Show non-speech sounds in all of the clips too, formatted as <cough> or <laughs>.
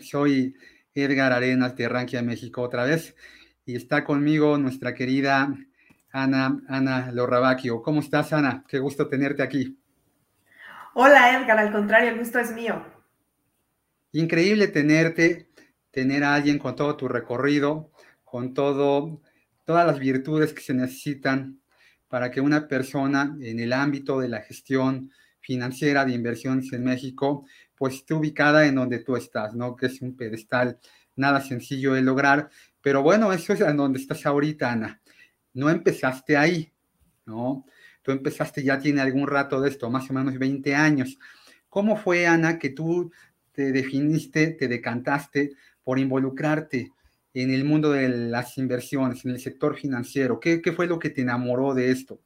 Soy Edgar Arenas de Rankia, México otra vez y está conmigo nuestra querida Ana, Ana Lorrabacchio. ¿Cómo estás, Ana? Qué gusto tenerte aquí. Hola, Edgar, al contrario, el gusto es mío. Increíble tenerte, tener a alguien con todo tu recorrido, con todo, todas las virtudes que se necesitan para que una persona en el ámbito de la gestión financiera de inversiones en México, pues esté ubicada en donde tú estás, ¿no? Que es un pedestal nada sencillo de lograr, pero bueno, eso es en donde estás ahorita, Ana. No empezaste ahí, ¿no? Tú empezaste ya tiene algún rato de esto, más o menos 20 años. ¿Cómo fue, Ana, que tú te definiste, te decantaste por involucrarte en el mundo de las inversiones, en el sector financiero? ¿Qué, qué fue lo que te enamoró de esto?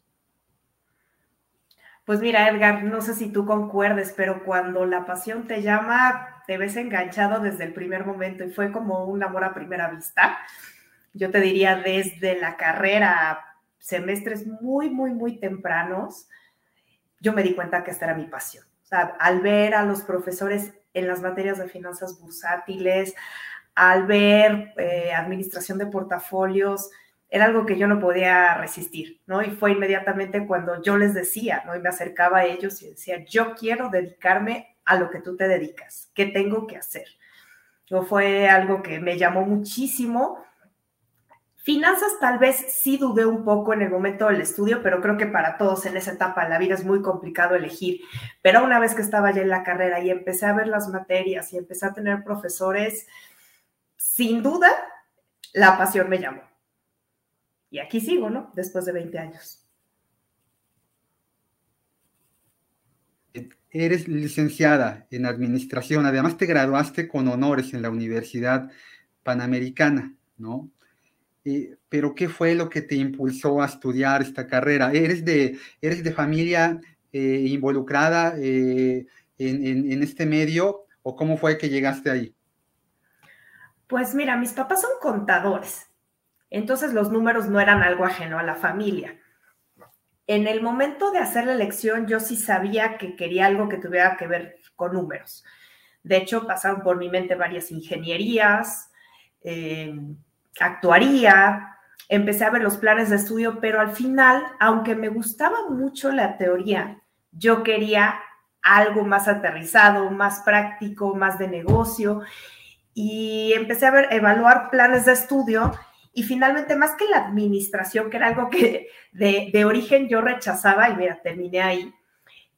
Pues mira, Edgar, no sé si tú concuerdes, pero cuando la pasión te llama, te ves enganchado desde el primer momento y fue como un amor a primera vista. Yo te diría desde la carrera, semestres muy, muy, muy tempranos, yo me di cuenta que esta era mi pasión. O sea, al ver a los profesores en las materias de finanzas bursátiles, al ver eh, administración de portafolios, era algo que yo no podía resistir, ¿no? Y fue inmediatamente cuando yo les decía, ¿no? Y me acercaba a ellos y decía, yo quiero dedicarme a lo que tú te dedicas, ¿qué tengo que hacer? No fue algo que me llamó muchísimo. Finanzas tal vez sí dudé un poco en el momento del estudio, pero creo que para todos en esa etapa de la vida es muy complicado elegir. Pero una vez que estaba ya en la carrera y empecé a ver las materias y empecé a tener profesores, sin duda, la pasión me llamó. Y aquí sigo, ¿no? Después de 20 años. Eres licenciada en administración, además te graduaste con honores en la Universidad Panamericana, ¿no? pero ¿qué fue lo que te impulsó a estudiar esta carrera? ¿Eres de, eres de familia eh, involucrada eh, en este medio o cómo fue que llegaste ahí? Pues mira, mis papás son contadores, entonces los números no eran algo ajeno a la familia. En el momento de hacer la elección, yo sí sabía que quería algo que tuviera que ver con números. De hecho, pasaron por mi mente varias ingenierías, eh, actuaría, empecé a ver los planes de estudio, pero al final, aunque me gustaba mucho la teoría, yo quería algo más aterrizado, más práctico, más de negocio y empecé a ver, evaluar planes de estudio y finalmente, más que la administración, que era algo que de, origen yo rechazaba, y mira, terminé ahí,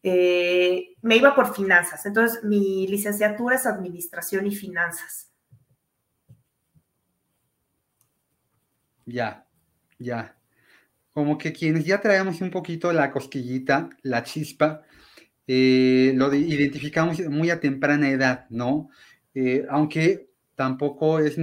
eh, me iba por finanzas. Entonces, mi licenciatura es administración y finanzas. Ya, ya. Como que quienes ya traemos un poquito la cosquillita, la chispa, eh, lo identificamos muy a temprana edad, ¿no? Eh, aunque tampoco es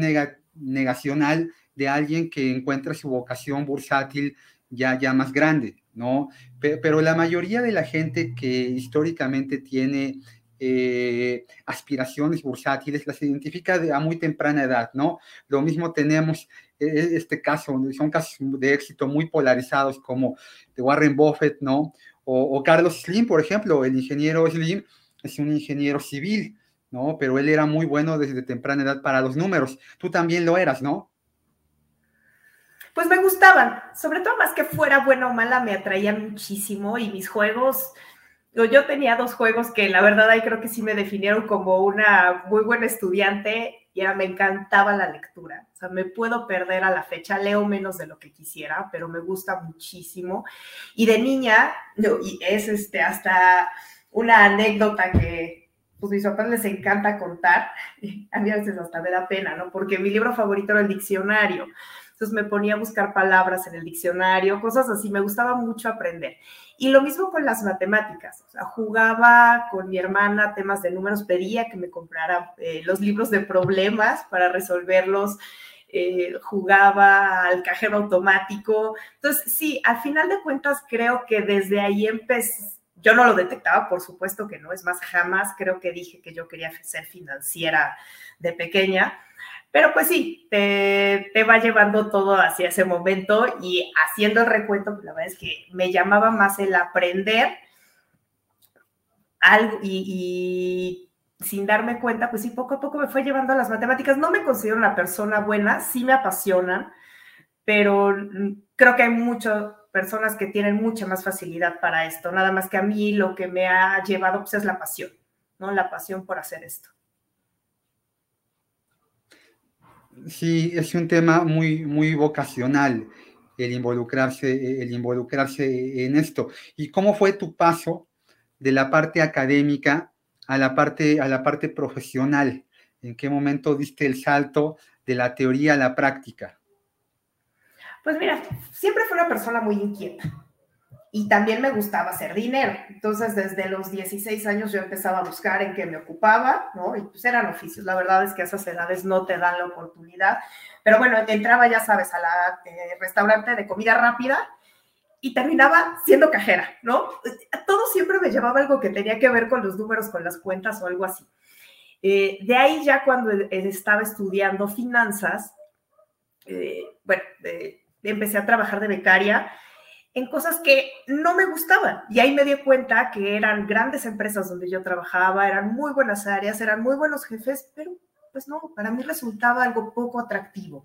negacional de alguien que encuentra su vocación bursátil ya, ya más grande, ¿no? Pero, la mayoría de la gente que históricamente tiene eh, aspiraciones bursátiles las identifica a muy temprana edad, ¿no? Lo mismo tenemos e, e, este caso, son casos de éxito muy polarizados como de Warren Buffett, ¿no? O Carlos Slim, por ejemplo, el ingeniero Slim es un ingeniero civil, ¿no? Pero él era muy bueno desde temprana edad para los números. Tú también lo eras, ¿no? Pues me gustaban, sobre todo más que fuera buena o mala, me atraían muchísimo y mis juegos, yo tenía dos juegos que la verdad ahí creo que sí me definieron como una muy buena estudiante y era, me encantaba la lectura, o sea, me puedo perder a la fecha, leo menos de lo que quisiera, pero me gusta muchísimo. Y de niña, y es este, hasta una anécdota que pues mis papás les encanta contar, <laughs> a mí a veces hasta me da pena, ¿no? Porque mi libro favorito era el diccionario. Entonces me ponía a buscar palabras en el diccionario, cosas así, me gustaba mucho aprender. Y lo mismo con las matemáticas, o sea, jugaba con mi hermana temas de números, pedía que me comprara eh, los libros de problemas para resolverlos. Eh, jugaba al cajero automático. Entonces, sí, al final de cuentas creo que desde ahí empecé, yo no lo detectaba, por supuesto que no, es más, jamás creo que dije que yo quería ser financiera de pequeña, pero pues sí, te, va llevando todo hacia ese momento y haciendo el recuento, pues la verdad es que me llamaba más el aprender algo y, sin darme cuenta, pues sí, poco a poco me fue llevando a las matemáticas. No me considero una persona buena, sí me apasionan, pero creo que hay muchas personas que tienen mucha más facilidad para esto. Nada más que a mí lo que me ha llevado pues, es la pasión, ¿no? La pasión por hacer esto. Sí, es un tema muy, muy vocacional el involucrarse, el involucrarse en esto. ¿Y cómo fue tu paso de la parte académica a la parte, a la parte profesional? ¿En qué momento diste el salto de la teoría a la práctica? Pues mira, siempre fui una persona muy inquieta y también me gustaba hacer dinero. Entonces, desde los 16 años yo empezaba a buscar en qué me ocupaba, ¿no? Y pues eran oficios. La verdad es que a esas edades no te dan la oportunidad. Pero bueno, entraba, ya sabes, a la eh, restaurante de comida rápida y terminaba siendo cajera, ¿no? Todo siempre me llevaba algo que tenía que ver con los números, con las cuentas o algo así. Eh, de ahí ya cuando estaba estudiando finanzas, eh, bueno, empecé a trabajar de becaria en cosas que no me gustaban. Y ahí me di cuenta que eran grandes empresas donde yo trabajaba, eran muy buenas áreas, eran muy buenos jefes, pero pues no, para mí resultaba algo poco atractivo.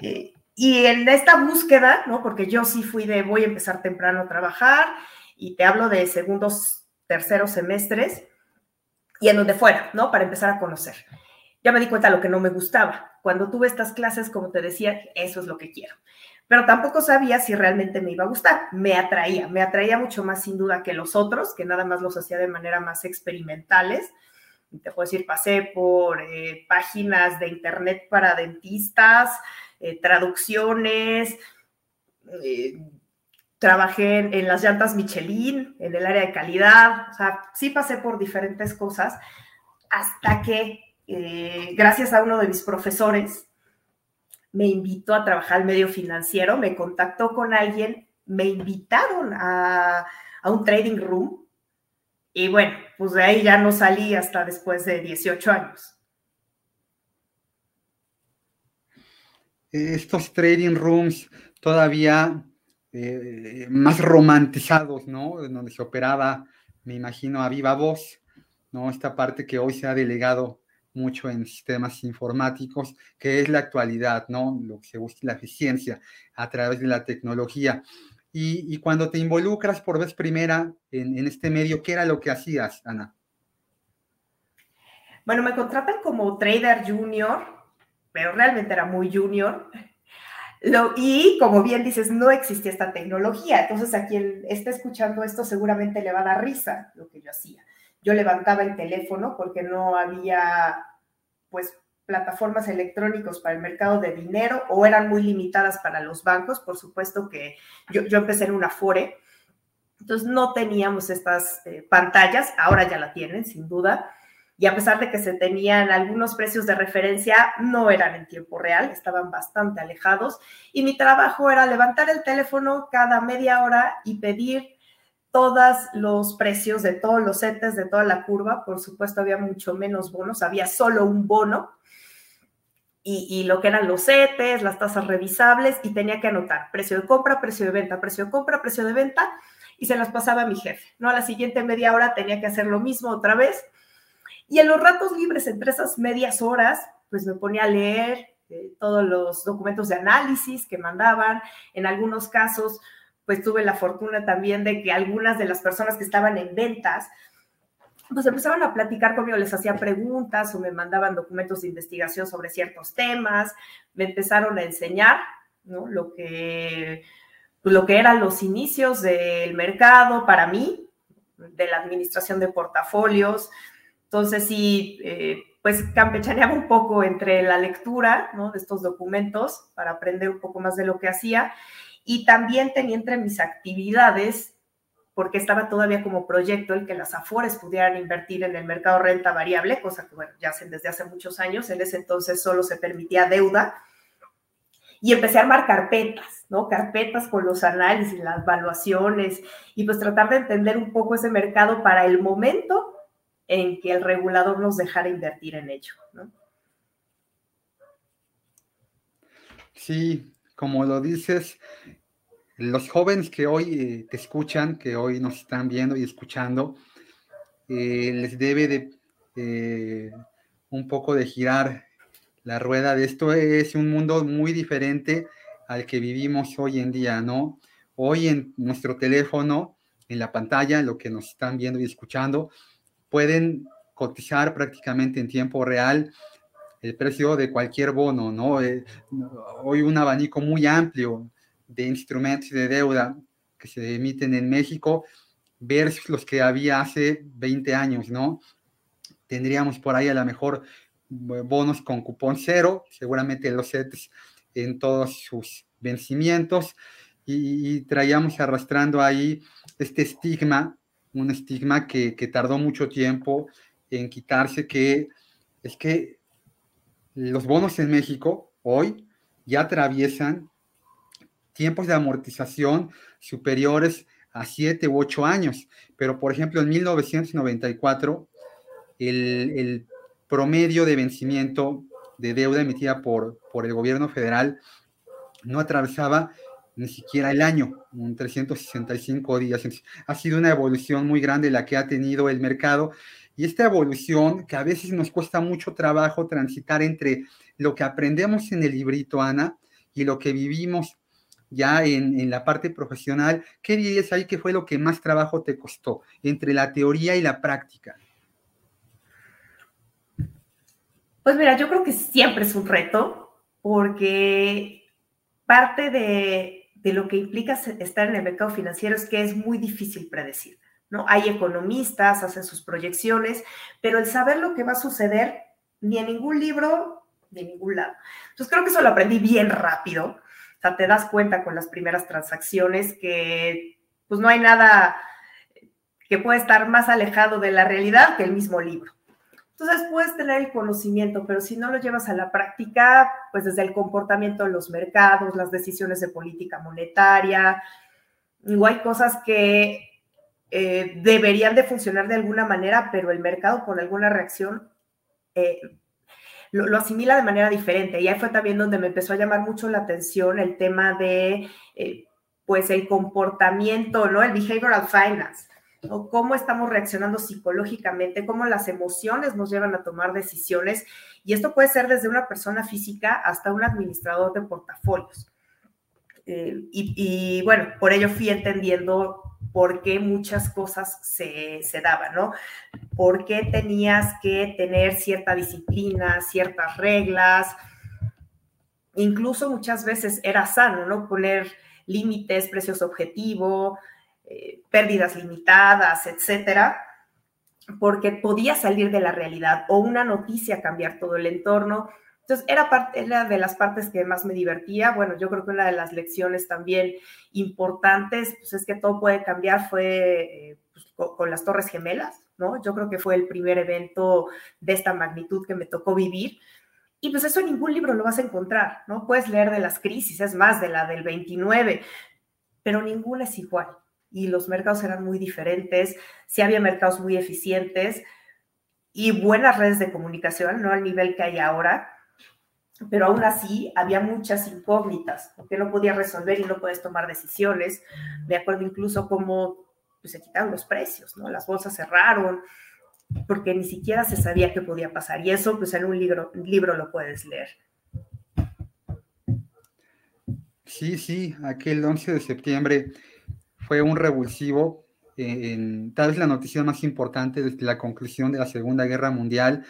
Eh, y en esta búsqueda, ¿no? Porque yo sí fui de voy a empezar temprano a trabajar y te hablo de segundos, terceros semestres y en donde fuera, ¿no? Para empezar a conocer. Ya me di cuenta de lo que no me gustaba. Cuando tuve estas clases, como te decía, eso es lo que quiero pero tampoco sabía si realmente me iba a gustar. Me atraía, me atraía mucho más sin duda que los otros, que nada más los hacía de manera más experimentales. Te puedo decir, pasé por eh, páginas de internet para dentistas, eh, traducciones, eh, trabajé en, las llantas Michelin, en el área de calidad, o sea, sí pasé por diferentes cosas hasta que, gracias a uno de mis profesores, me invitó a trabajar al medio financiero, me contactó con alguien, me invitaron a, un trading room y bueno, pues de ahí ya no salí hasta después de 18 años. Estos trading rooms todavía eh, más romantizados, ¿no? Donde se operaba, me imagino, a viva voz, ¿no? Esta parte que hoy se ha delegado mucho en sistemas informáticos, que es la actualidad, ¿no? Lo que se busca la eficiencia a través de la tecnología. Y, cuando te involucras por vez primera en, este medio, ¿qué era lo que hacías, Ana? Bueno, me contratan como trader junior, pero realmente era muy junior. Lo, y como bien dices, no existía esta tecnología. Entonces, a quien esté escuchando esto seguramente le va a dar risa lo que yo hacía yo levantaba el teléfono porque no había, pues, plataformas electrónicas para el mercado de dinero o eran muy limitadas para los bancos. Por supuesto que yo, empecé en una FORE, entonces no teníamos estas eh, pantallas, ahora ya la tienen, sin duda. Y a pesar de que se tenían algunos precios de referencia, no eran en tiempo real, estaban bastante alejados. Y mi trabajo era levantar el teléfono cada media hora y pedir todos los precios de todos los CETES de toda la curva. Por supuesto, había mucho menos bonos, había solo un bono. Y, lo que eran los CETES, las tasas revisables, y tenía que anotar precio de compra, precio de venta, precio de compra, precio de venta, y se las pasaba a mi jefe. ¿no? A la siguiente media hora tenía que hacer lo mismo otra vez. Y en los ratos libres, entre esas medias horas, pues me ponía a leer eh, todos los documentos de análisis que mandaban. En algunos casos, pues tuve la fortuna también de que algunas de las personas que estaban en ventas, pues empezaban a platicar conmigo, les hacía preguntas o me mandaban documentos de investigación sobre ciertos temas, me empezaron a enseñar, ¿no? Lo que, lo que eran los inicios del mercado para mí, de la administración de portafolios. Entonces, sí, eh, pues campechaneaba un poco entre la lectura, ¿no? De estos documentos para aprender un poco más de lo que hacía y también tenía entre mis actividades, porque estaba todavía como proyecto el que las Afores pudieran invertir en el mercado renta variable, cosa que, ya hacen desde hace muchos años. En ese entonces solo se permitía deuda. Y empecé a armar carpetas, ¿no? Carpetas con los análisis, las evaluaciones, y pues tratar de entender un poco ese mercado para el momento en que el regulador nos dejara invertir en ello, ¿no? Sí, como lo dices, los jóvenes que hoy eh, te escuchan, que hoy nos están viendo y escuchando, eh, les debe de eh, un poco de girar la rueda de esto. Es un mundo muy diferente al que vivimos hoy en día, ¿no? Hoy en nuestro teléfono, en la pantalla, lo que nos están viendo y escuchando, pueden cotizar prácticamente en tiempo real el precio de cualquier bono, ¿no? Eh, hoy un abanico muy amplio de instrumentos de deuda que se emiten en México versus los que había hace 20 años, ¿no? Tendríamos por ahí a lo mejor bonos con cupón cero, seguramente los sets en todos sus vencimientos, y, traíamos arrastrando ahí este estigma, un estigma que, que tardó mucho tiempo en quitarse, que es que los bonos en México hoy ya atraviesan tiempos de amortización superiores a 7 u 8 años. Pero, por ejemplo, en 1994, el, el promedio de vencimiento de deuda emitida por, por el gobierno federal no atravesaba ni siquiera el año, un 365 días. ha sido una evolución muy grande la que ha tenido el mercado y esta evolución que a veces nos cuesta mucho trabajo transitar entre lo que aprendemos en el librito, Ana, y lo que vivimos ya en, en, la parte profesional, ¿qué dirías ahí que fue lo que más trabajo te costó entre la teoría y la práctica? Pues mira, yo creo que siempre es un reto, porque parte de, de lo que implica estar en el mercado financiero es que es muy difícil predecir. ¿no? Hay economistas, hacen sus proyecciones, pero el saber lo que va a suceder, ni en ningún libro, ni en ningún lado. Entonces creo que eso lo aprendí bien rápido. O sea, te das cuenta con las primeras transacciones que pues no hay nada que pueda estar más alejado de la realidad que el mismo libro. Entonces puedes tener el conocimiento, pero si no lo llevas a la práctica, pues desde el comportamiento de los mercados, las decisiones de política monetaria, igual hay cosas que eh, deberían de funcionar de alguna manera, pero el mercado por alguna reacción eh, lo, asimila de manera diferente. Y ahí fue también donde me empezó a llamar mucho la atención el tema de, eh, pues, el comportamiento, ¿no? El behavioral finance o cómo estamos reaccionando psicológicamente, cómo las emociones nos llevan a tomar decisiones. Y esto puede ser desde una persona física hasta un administrador de portafolios. Eh, y, bueno, por ello fui entendiendo por qué muchas cosas se, se daban, ¿no? Por qué tenías que tener cierta disciplina, ciertas reglas. Incluso muchas veces era sano, ¿no? Poner límites, precios objetivo, eh, pérdidas limitadas, etcétera, porque podía salir de la realidad o una noticia cambiar todo el entorno. Entonces, era, parte, de las partes que más me divertía. Bueno, yo creo que una de las lecciones también importantes, pues es que todo puede cambiar, fue eh, pues, con, con, las Torres Gemelas, ¿no? Yo creo que fue el primer evento de esta magnitud que me tocó vivir. Y pues eso en ningún libro lo vas a encontrar, ¿no? Puedes leer de las crisis, es más, de la del 29, pero ninguna es igual y los mercados eran muy diferentes, sí había mercados muy eficientes y buenas redes de comunicación, no al nivel que hay ahora, pero aún así había muchas incógnitas, porque no podías resolver y no puedes tomar decisiones. Me acuerdo incluso cómo pues, se quitaron los precios, ¿no? Las bolsas cerraron, porque ni siquiera se sabía qué podía pasar. Y eso, pues en un libro, libro lo puedes leer. Sí, sí, aquel 11 de septiembre fue un revulsivo, eh, en, tal vez la noticia más importante desde la conclusión de la Segunda Guerra Mundial,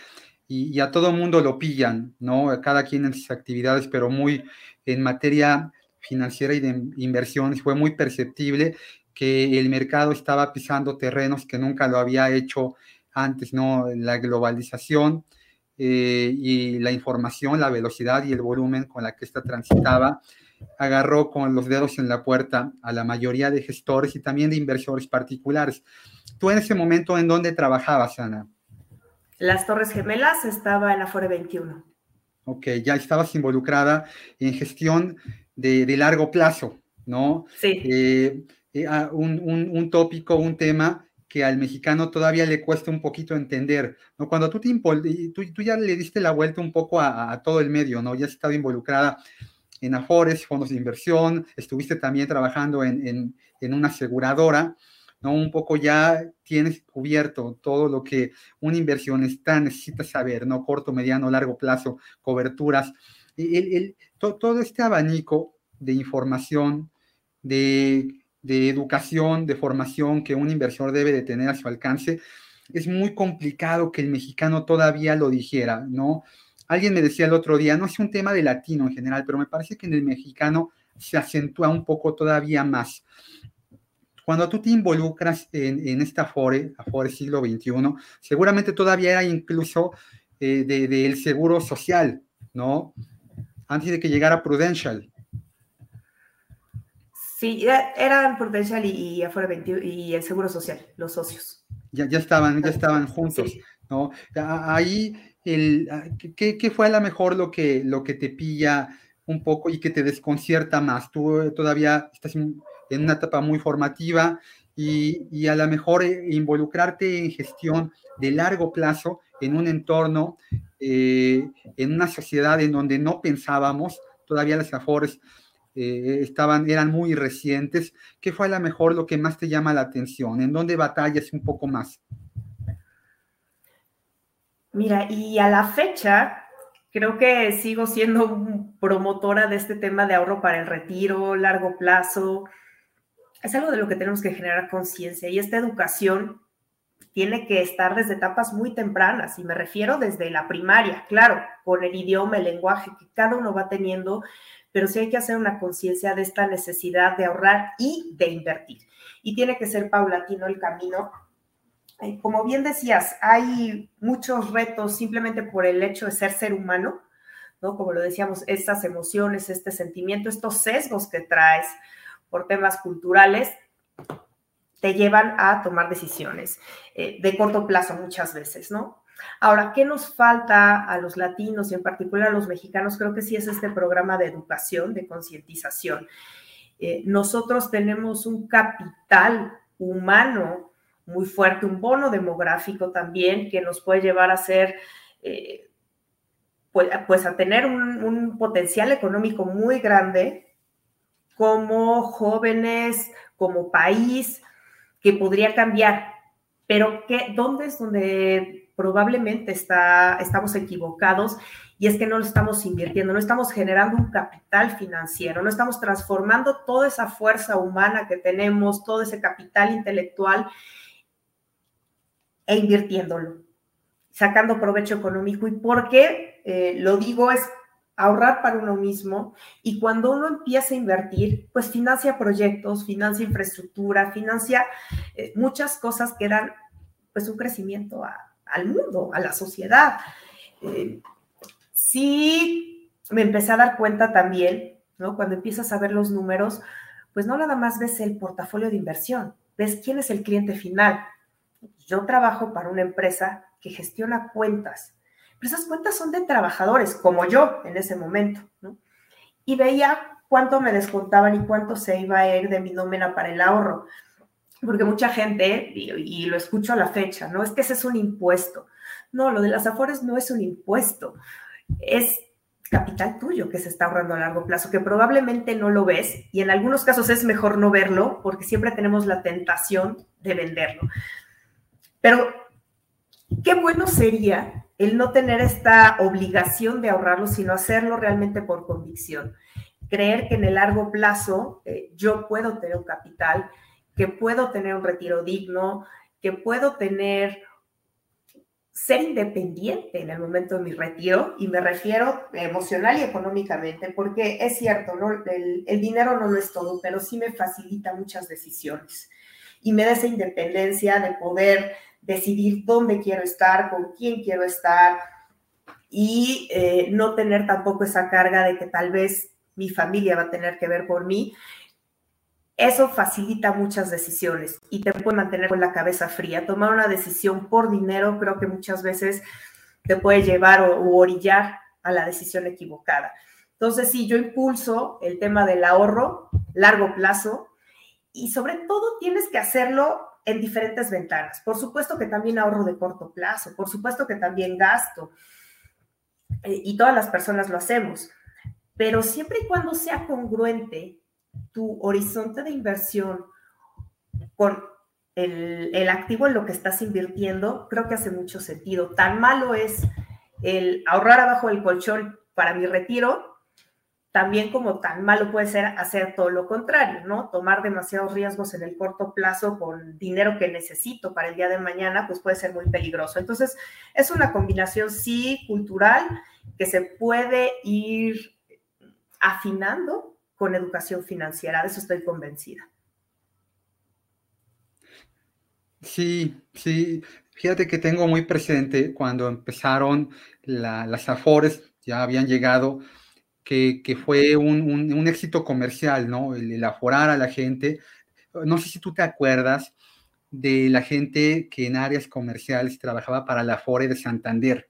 y, a todo mundo lo pillan, ¿no? Cada quien en sus actividades, pero muy en materia financiera y de inversiones fue muy perceptible que el mercado estaba pisando terrenos que nunca lo había hecho antes, ¿no? La globalización eh, y la información, la velocidad y el volumen con la que esta transitaba agarró con los dedos en la puerta a la mayoría de gestores y también de inversores particulares. ¿Tú en ese momento en dónde trabajabas, Ana? Las Torres Gemelas estaba en la Fore 21. Ok, ya estabas involucrada en gestión de, largo plazo, ¿no? Sí. Eh, eh, ah, un, tópico, un tema que al mexicano todavía le cuesta un poquito entender, ¿no? Cuando tú, te tú, tú ya le diste la vuelta un poco a, a, todo el medio, ¿no? Ya has estado involucrada en Afores, fondos de inversión, estuviste también trabajando en, una aseguradora. ¿no? Un poco ya tienes cubierto todo lo que un inversionista necesita saber, ¿no? Corto, mediano, largo plazo, coberturas. El, todo este abanico de información, de, de educación, de formación que un inversor debe de tener a su alcance, es muy complicado que el mexicano todavía lo dijera, ¿no? Alguien me decía el otro día, no es un tema de latino en general, pero me parece que en el mexicano se acentúa un poco todavía más. Cuando tú te involucras en, esta Afore, Afore siglo XXI, seguramente todavía era incluso eh, del seguro social, ¿no? Antes de que llegara Prudential. Sí, eran Prudential y, Afore 21 y el seguro social, los socios. Ya, ya estaban, ya estaban juntos, ¿no? Ahí, el, ¿qué, fue a lo mejor lo que, lo que te pilla un poco y que te desconcierta más? Tú todavía estás en, una etapa muy formativa y, a lo mejor eh, involucrarte en gestión de largo plazo en un entorno, eh, en una sociedad en donde no pensábamos, todavía las AFORES eh, estaban, eran muy recientes. ¿Qué fue a lo mejor lo que más te llama la atención? ¿En dónde batallas un poco más? Mira, y a la fecha, creo que sigo siendo promotora de este tema de ahorro para el retiro, largo plazo. Es algo de lo que tenemos que generar conciencia y esta educación tiene que estar desde etapas muy tempranas y me refiero desde la primaria, claro, con el idioma, el lenguaje que cada uno va teniendo, pero sí hay que hacer una conciencia de esta necesidad de ahorrar y de invertir. Y tiene que ser paulatino el camino. Como bien decías, hay muchos retos simplemente por el hecho de ser ser humano, ¿no? Como lo decíamos, estas emociones, este sentimiento, estos sesgos que traes por temas culturales, te llevan a tomar decisiones eh, de corto plazo muchas veces, ¿no? Ahora, ¿qué nos falta a los latinos y en particular a los mexicanos? Creo que sí es este programa de educación, de concientización. Eh, nosotros tenemos un capital humano muy fuerte, un bono demográfico también que nos puede llevar a ser, eh, pues, pues, a tener un, un potencial económico muy grande como jóvenes, como país, que podría cambiar. Pero ¿qué, ¿dónde es donde probablemente está, estamos equivocados y es que no lo estamos invirtiendo, no estamos generando un capital financiero, no estamos transformando toda esa fuerza humana que tenemos, todo ese capital intelectual e invirtiéndolo, sacando provecho económico. ¿Y por qué eh, lo digo? Es ahorrar para uno mismo y cuando uno empieza a invertir, pues financia proyectos, financia infraestructura, financia eh, muchas cosas que dan pues un crecimiento al mundo, a la sociedad. Eh, sí, me empecé a dar cuenta también, ¿no? Cuando empiezas a ver los números, pues no nada más ves el portafolio de inversión, ves quién es el cliente final. Yo trabajo para una empresa que gestiona cuentas, pero esas cuentas son de trabajadores, como yo en ese momento. Y veía cuánto me descontaban y cuánto se iba a ir de mi nómina para el ahorro porque mucha gente, y, lo escucho a la fecha, ¿no? Es que ese es un impuesto. No, lo de las afores no es un impuesto, es capital tuyo que se está ahorrando a largo plazo, que probablemente no lo ves y en algunos casos es mejor no verlo porque siempre tenemos la tentación de venderlo. Pero qué bueno sería el no tener esta obligación de ahorrarlo, sino hacerlo realmente por convicción. Creer que en el largo plazo eh, yo puedo tener un capital, que puedo tener un retiro digno, que puedo tener ser independiente en el momento de mi retiro, y me refiero emocional y económicamente, porque es cierto, ¿no? el, el, dinero no lo es todo, pero sí me facilita muchas decisiones y me da esa independencia de poder decidir dónde quiero estar, con quién quiero estar y eh, no tener tampoco esa carga de que tal vez mi familia va a tener que ver por mí eso facilita muchas decisiones y te puede mantener con la cabeza fría. Tomar una decisión por dinero creo que muchas veces te puede llevar o, orillar a la decisión equivocada. Entonces, sí, yo impulso el tema del ahorro largo plazo y sobre todo tienes que hacerlo en diferentes ventanas. Por supuesto que también ahorro de corto plazo, por supuesto que también gasto eh, y todas las personas lo hacemos, pero siempre y cuando sea congruente tu horizonte de inversión con el, activo en lo que estás invirtiendo, creo que hace mucho sentido. Tan malo es el ahorrar abajo del colchón para mi retiro, también como tan malo puede ser hacer todo lo contrario, ¿no? Tomar demasiados riesgos en el corto plazo con dinero que necesito para el día de mañana, pues puede ser muy peligroso. Entonces, es una combinación, sí, cultural, que se puede ir afinando con educación financiera, de eso estoy convencida. Sí, sí. Fíjate que tengo muy presente cuando empezaron las Afores, ya habían llegado, que, fue un, éxito comercial, ¿no? El, aforar a la gente. No sé si tú te acuerdas de la gente que en áreas comerciales trabajaba para la Afore de Santander.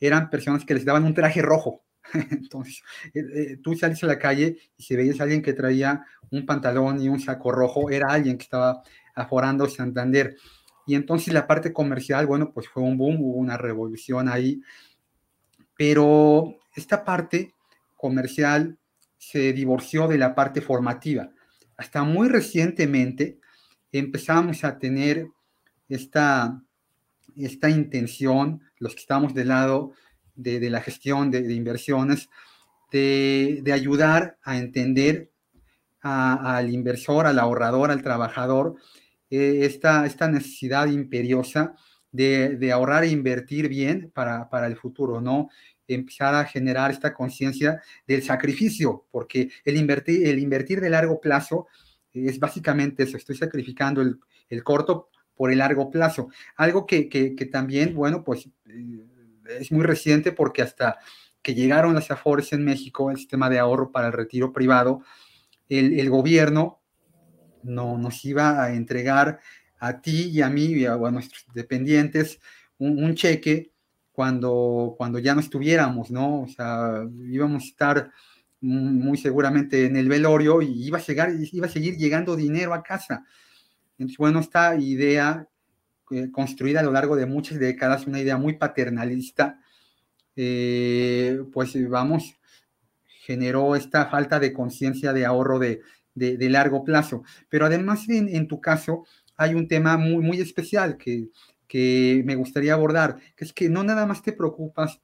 Eran personas que les daban un traje rojo. <laughs> Entonces, eh, eh, tú sales a la calle y si veías a alguien que traía un pantalón y un saco rojo, era alguien que estaba aforando Santander. Y entonces la parte comercial, bueno, pues fue un boom, hubo una revolución ahí. Pero esta parte comercial se divorció de la parte formativa. Hasta muy recientemente empezamos a tener esta, esta intención, los que estamos del lado de, la gestión de, inversiones, de, ayudar a entender al inversor, al ahorrador, al trabajador, eh, esta, esta necesidad imperiosa de, ahorrar e invertir bien para, para el futuro, ¿no? Empezar a generar esta conciencia del sacrificio, porque el invertir, el invertir de largo plazo es básicamente eso, estoy sacrificando el, el corto por el largo plazo. Algo que, que, también, bueno, pues eh, es muy reciente porque hasta que llegaron las AFORES en México, el sistema de ahorro para el retiro privado, el, el gobierno no, nos iba a entregar a ti y a mí y a, nuestros dependientes un, un cheque cuando, cuando ya no estuviéramos, ¿no? O sea, íbamos a estar muy seguramente en el velorio y iba a, llegar, iba a seguir llegando dinero a casa. Entonces, bueno, esta idea eh, construida a lo largo de muchas décadas, una idea muy paternalista, eh, pues vamos, generó esta falta de conciencia de ahorro de, de, largo plazo. Pero además, en, en, tu caso, hay un tema muy, muy especial que que me gustaría abordar, que es que no nada más te preocupas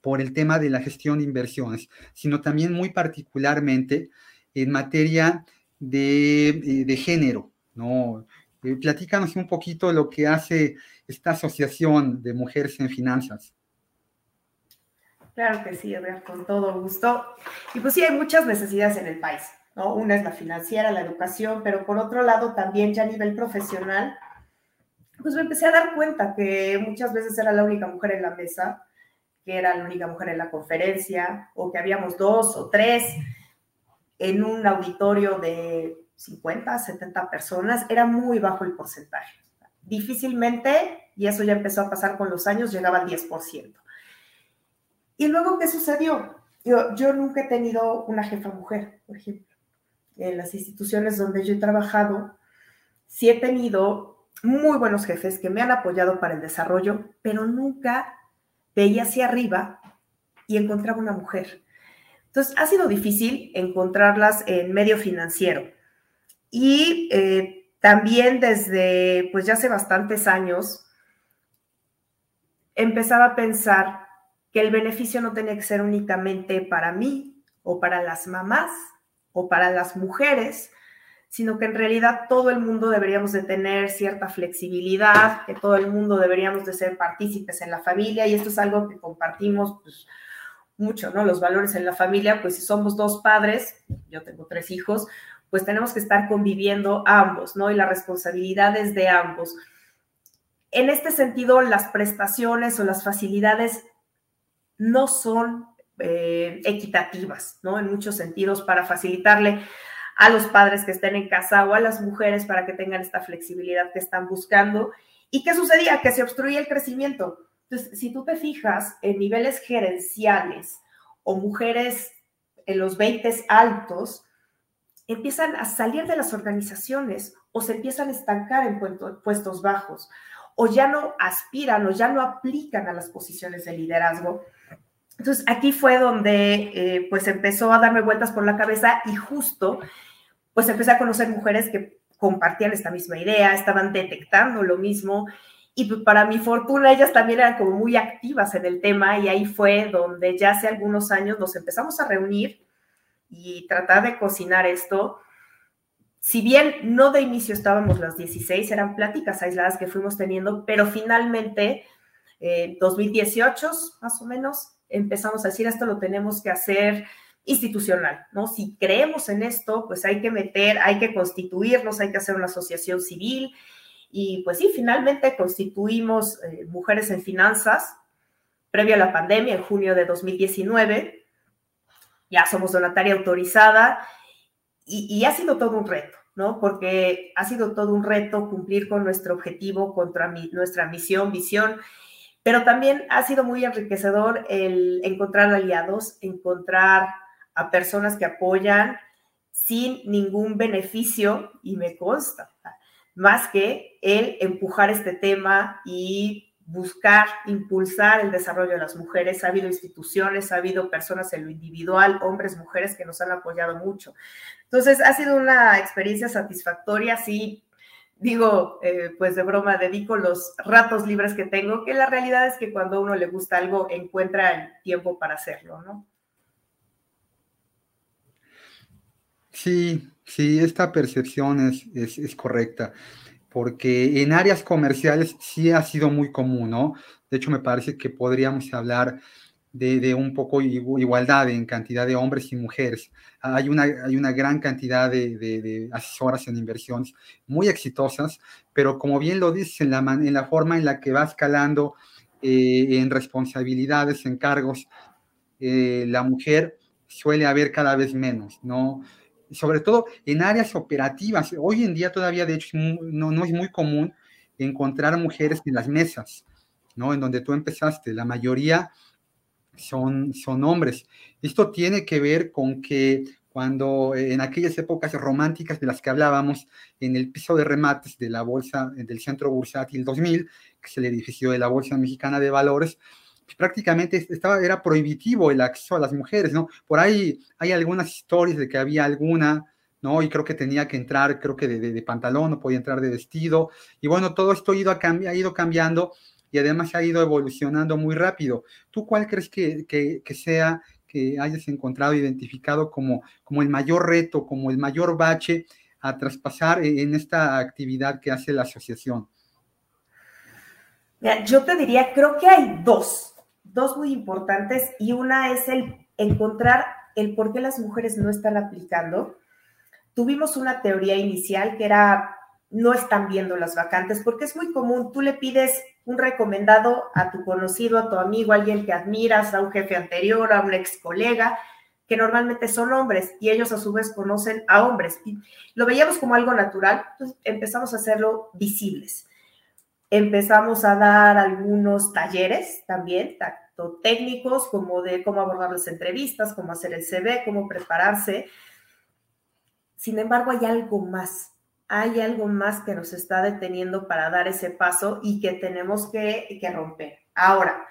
por el tema de la gestión de inversiones, sino también muy particularmente en materia de, eh, género, ¿no? Eh, platícanos un poquito lo que hace esta asociación de mujeres en finanzas. Claro que sí, con todo gusto. Y pues sí, hay muchas necesidades en el país, ¿no? Una es la financiera, la educación, pero por otro lado también ya a nivel profesional, pues me empecé a dar cuenta que muchas veces era la única mujer en la mesa, que era la única mujer en la conferencia, o que habíamos dos o tres en un auditorio de 50, 70 personas, era muy bajo el porcentaje. Difícilmente, y eso ya empezó a pasar con los años, llegaba al 10%. Y luego, ¿qué sucedió? Yo, yo nunca he tenido una jefa mujer, por ejemplo. En las instituciones donde yo he trabajado, sí he tenido muy buenos jefes que me han apoyado para el desarrollo, pero nunca veía hacia arriba y encontraba una mujer. Entonces, ha sido difícil encontrarlas en medio financiero. Y eh, también desde, pues ya hace bastantes años, empezaba a pensar que el beneficio no tenía que ser únicamente para mí o para las mamás o para las mujeres, sino que en realidad todo el mundo deberíamos de tener cierta flexibilidad, que todo el mundo deberíamos de ser partícipes en la familia y esto es algo que compartimos pues, mucho, ¿no? Los valores en la familia, pues si somos dos padres, yo tengo tres hijos, pues tenemos que estar conviviendo ambos, ¿no? Y la responsabilidad es de ambos. En este sentido, las prestaciones o las facilidades no son eh, equitativas, ¿no? En muchos sentidos, para facilitarle a los padres que estén en casa o a las mujeres para que tengan esta flexibilidad que están buscando. ¿Y qué sucedía? Que se obstruía el crecimiento. Entonces, si tú te fijas en niveles gerenciales o mujeres en los 20 altos, empiezan a salir de las organizaciones o se empiezan a estancar en puestos bajos o ya no aspiran o ya no aplican a las posiciones de liderazgo. Entonces aquí fue donde eh, pues empezó a darme vueltas por la cabeza y justo pues empecé a conocer mujeres que compartían esta misma idea, estaban detectando lo mismo. Y pues, para mi fortuna, ellas también eran como muy activas en el tema y ahí fue donde ya hace algunos años nos empezamos a reunir y tratar de cocinar esto. Si bien no de inicio estábamos las 16, eran pláticas aisladas que fuimos teniendo, pero finalmente, en 2018 más o menos, empezamos a decir esto lo tenemos que hacer institucional, ¿no? Si creemos en esto, pues hay que meter, hay que constituirnos, hay que hacer una asociación civil. Y pues sí, finalmente constituimos eh, Mujeres en Finanzas, previo a la pandemia, en junio de 2019 ya somos donataria autorizada y, ha sido todo un reto, ¿no? Porque ha sido todo un reto cumplir con nuestro objetivo, contra nuestra misión, visión, pero también ha sido muy enriquecedor el encontrar aliados, encontrar a personas que apoyan sin ningún beneficio, y me consta, más que el empujar este tema y buscar, impulsar el desarrollo de las mujeres. Ha habido instituciones, ha habido personas en lo individual, hombres, mujeres que nos han apoyado mucho. Entonces, ha sido una experiencia satisfactoria, sí. Digo, eh, pues de broma, dedico los ratos libres que tengo, que la realidad es que cuando a uno le gusta algo, encuentra el tiempo para hacerlo, ¿no? Sí, sí, esta percepción es, es, es correcta porque en áreas comerciales sí ha sido muy común, ¿no? De hecho, me parece que podríamos hablar de, un poco igualdad en cantidad de hombres y mujeres. Hay una, hay una gran cantidad de, asesoras en inversiones muy exitosas, pero como bien lo dices, en la, en la forma en la que va escalando eh, en responsabilidades, en cargos, eh, la mujer suele haber cada vez menos, ¿no? sobre todo en áreas operativas. Hoy en día todavía, de hecho, no, no es muy común encontrar mujeres en las mesas, ¿no? En donde tú empezaste, la mayoría son, son hombres. Esto tiene que ver con que cuando en aquellas épocas románticas de las que hablábamos, en el piso de remates de la bolsa, del Centro Bursátil 2000, que es el edificio de la Bolsa Mexicana de Valores, prácticamente estaba, era prohibitivo el acceso a las mujeres, ¿no? Por ahí hay algunas historias de que había alguna, ¿no? Y creo que tenía que entrar, creo que de, pantalón, no podía entrar de vestido. Y bueno, todo esto ha ido, a ha ido cambiando y además ha ido evolucionando muy rápido. ¿Tú cuál crees que, que, sea que hayas encontrado, identificado como, como el mayor reto, como el mayor bache a traspasar en esta actividad que hace la asociación? yo te diría, creo que hay dos dos muy importantes y una es el encontrar el por qué las mujeres no están aplicando. Tuvimos una teoría inicial que era no están viendo las vacantes, porque es muy común, tú le pides un recomendado a tu conocido, a tu amigo, a alguien que admiras, a un jefe anterior, a un ex colega, que normalmente son hombres y ellos a su vez conocen a hombres. Y lo veíamos como algo natural, entonces empezamos a hacerlo visibles. Empezamos a dar algunos talleres también, tanto técnicos como de cómo abordar las entrevistas, cómo hacer el CV, cómo prepararse. Sin embargo, hay algo más. Hay algo más que nos está deteniendo para dar ese paso y que tenemos que, romper. Ahora,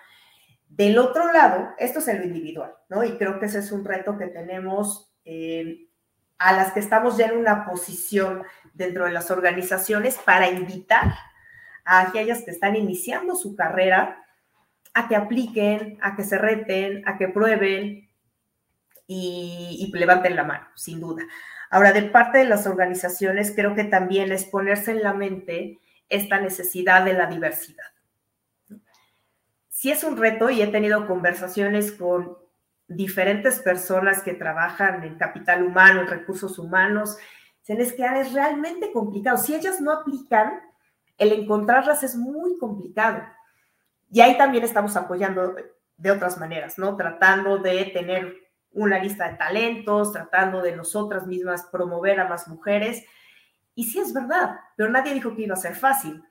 del otro lado, esto es en lo individual, ¿no? Y creo que ese es un reto que tenemos eh, a las que estamos ya en una posición dentro de las organizaciones para invitar a aquellas que están iniciando su carrera a que apliquen, a que se reten, a que prueben y, levanten la mano, sin duda. Ahora, de parte de las organizaciones, creo que también es ponerse en la mente esta necesidad de la diversidad. Sí es un reto y he tenido conversaciones con diferentes personas que trabajan en capital humano, en recursos humanos, se les queda es realmente complicado. Si ellas no aplican, el encontrarlas es muy complicado. Y ahí también estamos apoyando de otras maneras, ¿no? Tratando de tener una lista de talentos, tratando de nosotras mismas promover a más mujeres. Y sí es verdad, pero nadie dijo que iba a ser fácil.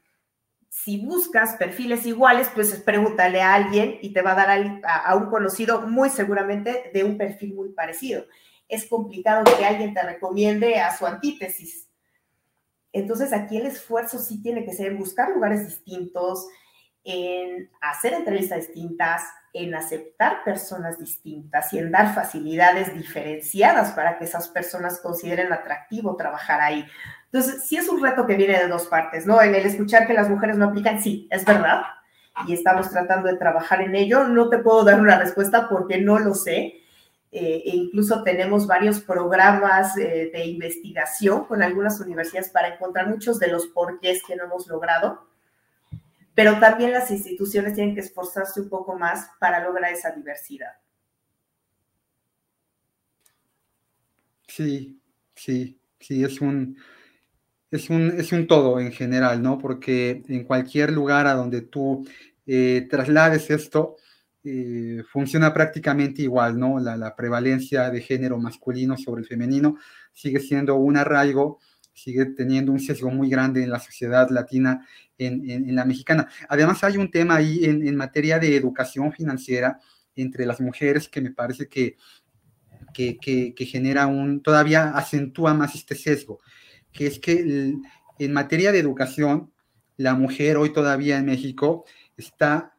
Si buscas perfiles iguales, pues pregúntale a alguien y te va a dar a, a un conocido muy seguramente de un perfil muy parecido. Es complicado que alguien te recomiende a su antítesis, entonces aquí el esfuerzo sí tiene que ser buscar lugares distintos, en hacer entrevistas distintas, en aceptar personas distintas y en dar facilidades diferenciadas para que esas personas consideren atractivo trabajar ahí. Entonces, sí es un reto que viene de dos partes, ¿no? En el escuchar que las mujeres no aplican, sí, es verdad, y estamos tratando de trabajar en ello. No te puedo dar una respuesta porque no lo sé. Eh, e incluso tenemos varios programas eh, de investigación con algunas universidades para encontrar muchos de los porqués que no hemos logrado pero también las instituciones tienen que esforzarse un poco más para lograr esa diversidad. Sí, sí, sí, es un, es un, es un todo en general, ¿no? Porque en cualquier lugar a donde tú eh, traslades esto, eh, funciona prácticamente igual, ¿no? La, la, prevalencia de género masculino sobre el femenino sigue siendo un arraigo sigue teniendo un sesgo muy grande en la sociedad latina, en, la mexicana. Además, hay un tema ahí en, materia de educación financiera entre las mujeres que me parece que, que, genera un, todavía acentúa más este sesgo, que es que en materia de educación, la mujer hoy todavía en México está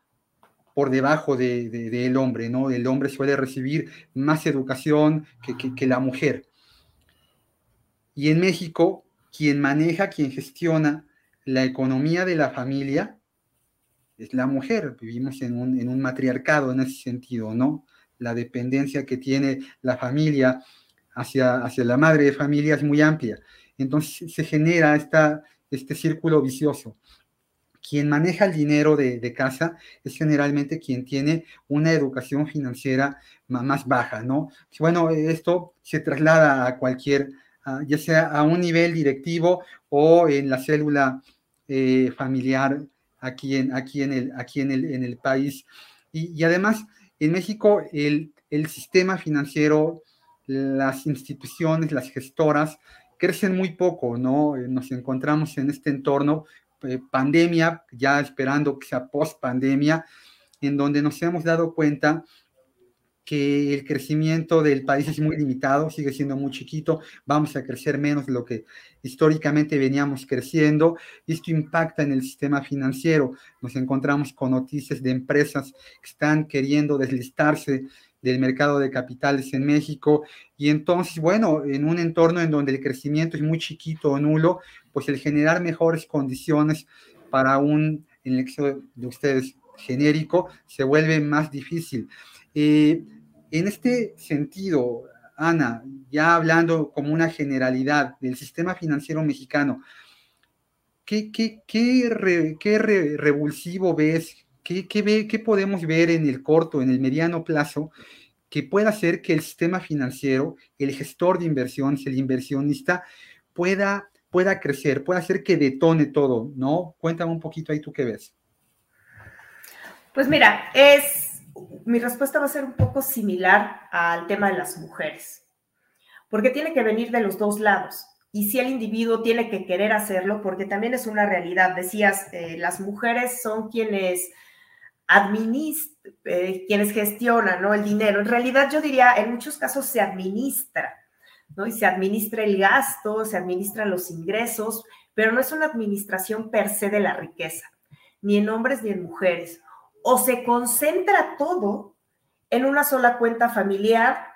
por debajo del de, hombre, ¿no? El hombre suele recibir más educación que, que, la mujer. Y en México, quien maneja, quien gestiona la economía de la familia es la mujer. Vivimos en un, en un matriarcado en ese sentido, ¿no? La dependencia que tiene la familia hacia, hacia la madre de familia es muy amplia. Entonces se genera esta, este círculo vicioso. Quien maneja el dinero de, de, casa es generalmente quien tiene una educación financiera más baja, ¿no? Bueno, esto se traslada a cualquier, ya sea a un nivel directivo o en la célula eh, familiar aquí en, aquí en, el, aquí en, el, en el país. Y, además, en México, el, el sistema financiero, las instituciones, las gestoras, crecen muy poco, ¿no? Eh, nos encontramos en este entorno, eh, pandemia, ya esperando que sea post pandemia, en donde nos hemos dado cuenta que el crecimiento del país es muy limitado, sigue siendo muy chiquito, vamos a crecer menos de lo que históricamente veníamos creciendo. Esto impacta en el sistema financiero. Nos encontramos con noticias de empresas que están queriendo deslistarse del mercado de capitales en México. Y entonces, bueno, en un entorno en donde el crecimiento es muy chiquito o nulo, pues el generar mejores condiciones para un, en el caso de ustedes, genérico, se vuelve más difícil. Eh, en este sentido, Ana, ya hablando como una generalidad del sistema financiero mexicano, ¿qué, qué, qué, revulsivo ves? ¿Qué, qué, ¿Qué podemos ver en el corto, en el mediano plazo que pueda hacer que el sistema financiero, el gestor de inversiones, el inversionista, pueda, pueda crecer, pueda hacer que detone todo, ¿no? Cuéntame un poquito ahí tú qué ves. Pues mira, es mi respuesta va a ser un poco similar al tema de las mujeres, porque tiene que venir de los dos lados. Y si el individuo tiene que querer hacerlo, porque también es una realidad. Decías, eh, las mujeres son quienes administran, eh, quienes gestionan ¿no? el dinero. En realidad yo diría, en muchos casos se administra, ¿no? Y se administra el gasto, se administran los ingresos, pero no es una administración per se de la riqueza, ni en hombres ni en mujeres o se concentra todo en una sola cuenta familiar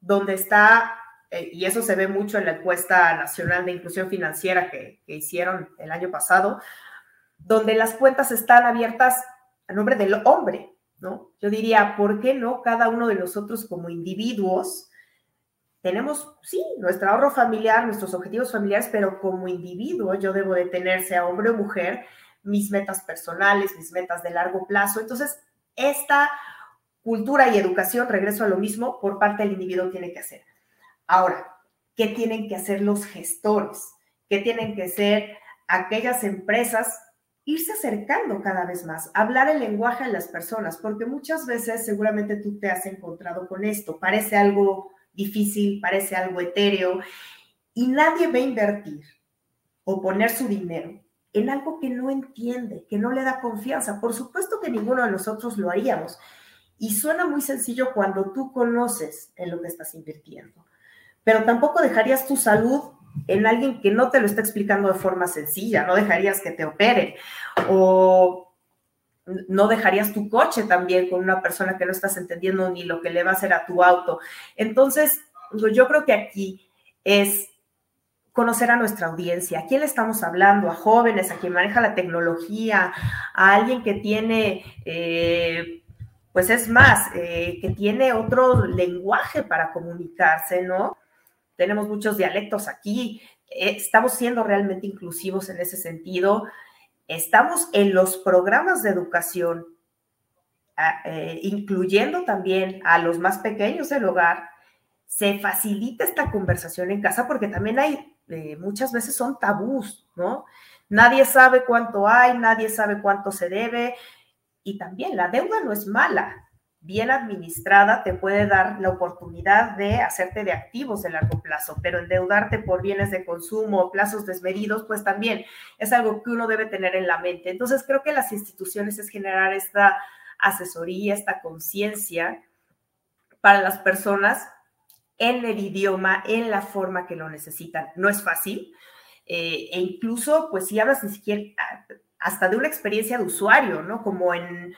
donde está, eh, y eso se ve mucho en la encuesta nacional de inclusión financiera que, hicieron el año pasado, donde las cuentas están abiertas a nombre del hombre, ¿no? Yo diría, ¿por qué no cada uno de nosotros como individuos tenemos, sí, nuestro ahorro familiar, nuestros objetivos familiares, pero como individuo yo debo de tener, sea hombre o mujer, mis metas personales, mis metas de largo plazo. Entonces, esta cultura y educación, regreso a lo mismo, por parte del individuo tiene que hacer. Ahora, ¿qué tienen que hacer los gestores? ¿Qué tienen que hacer aquellas empresas? Irse acercando cada vez más, hablar el lenguaje de las personas, porque muchas veces seguramente tú te has encontrado con esto. Parece algo difícil, parece algo etéreo, y nadie va a invertir o poner su dinero en algo que no entiende, que no le da confianza. Por supuesto que ninguno de nosotros lo haríamos. Y suena muy sencillo cuando tú conoces en lo que estás invirtiendo. Pero tampoco dejarías tu salud en alguien que no te lo está explicando de forma sencilla, no dejarías que te opere. O no dejarías tu coche también con una persona que no estás entendiendo ni lo que le va a hacer a tu auto. Entonces, yo creo que aquí es conocer a nuestra audiencia, a quién le estamos hablando, a jóvenes, a quien maneja la tecnología, a alguien que tiene, eh, pues es más, eh, que tiene otro lenguaje para comunicarse, ¿no? Tenemos muchos dialectos aquí, eh, estamos siendo realmente inclusivos en ese sentido, estamos en los programas de educación, incluyendo también a los más pequeños del hogar, se facilita esta conversación en casa porque también hay eh, muchas veces son tabús, ¿no? Nadie sabe cuánto hay, nadie sabe cuánto se debe y también la deuda no es mala. Bien administrada te puede dar la oportunidad de hacerte de activos de largo plazo, pero endeudarte por bienes de consumo, plazos desmedidos, pues también es algo que uno debe tener en la mente. Entonces creo que las instituciones es generar esta asesoría, esta conciencia para las personas en el idioma, en la forma que lo necesitan. No es fácil. Eh, e incluso, pues si hablas ni siquiera hasta de una experiencia de usuario, ¿no? Como en,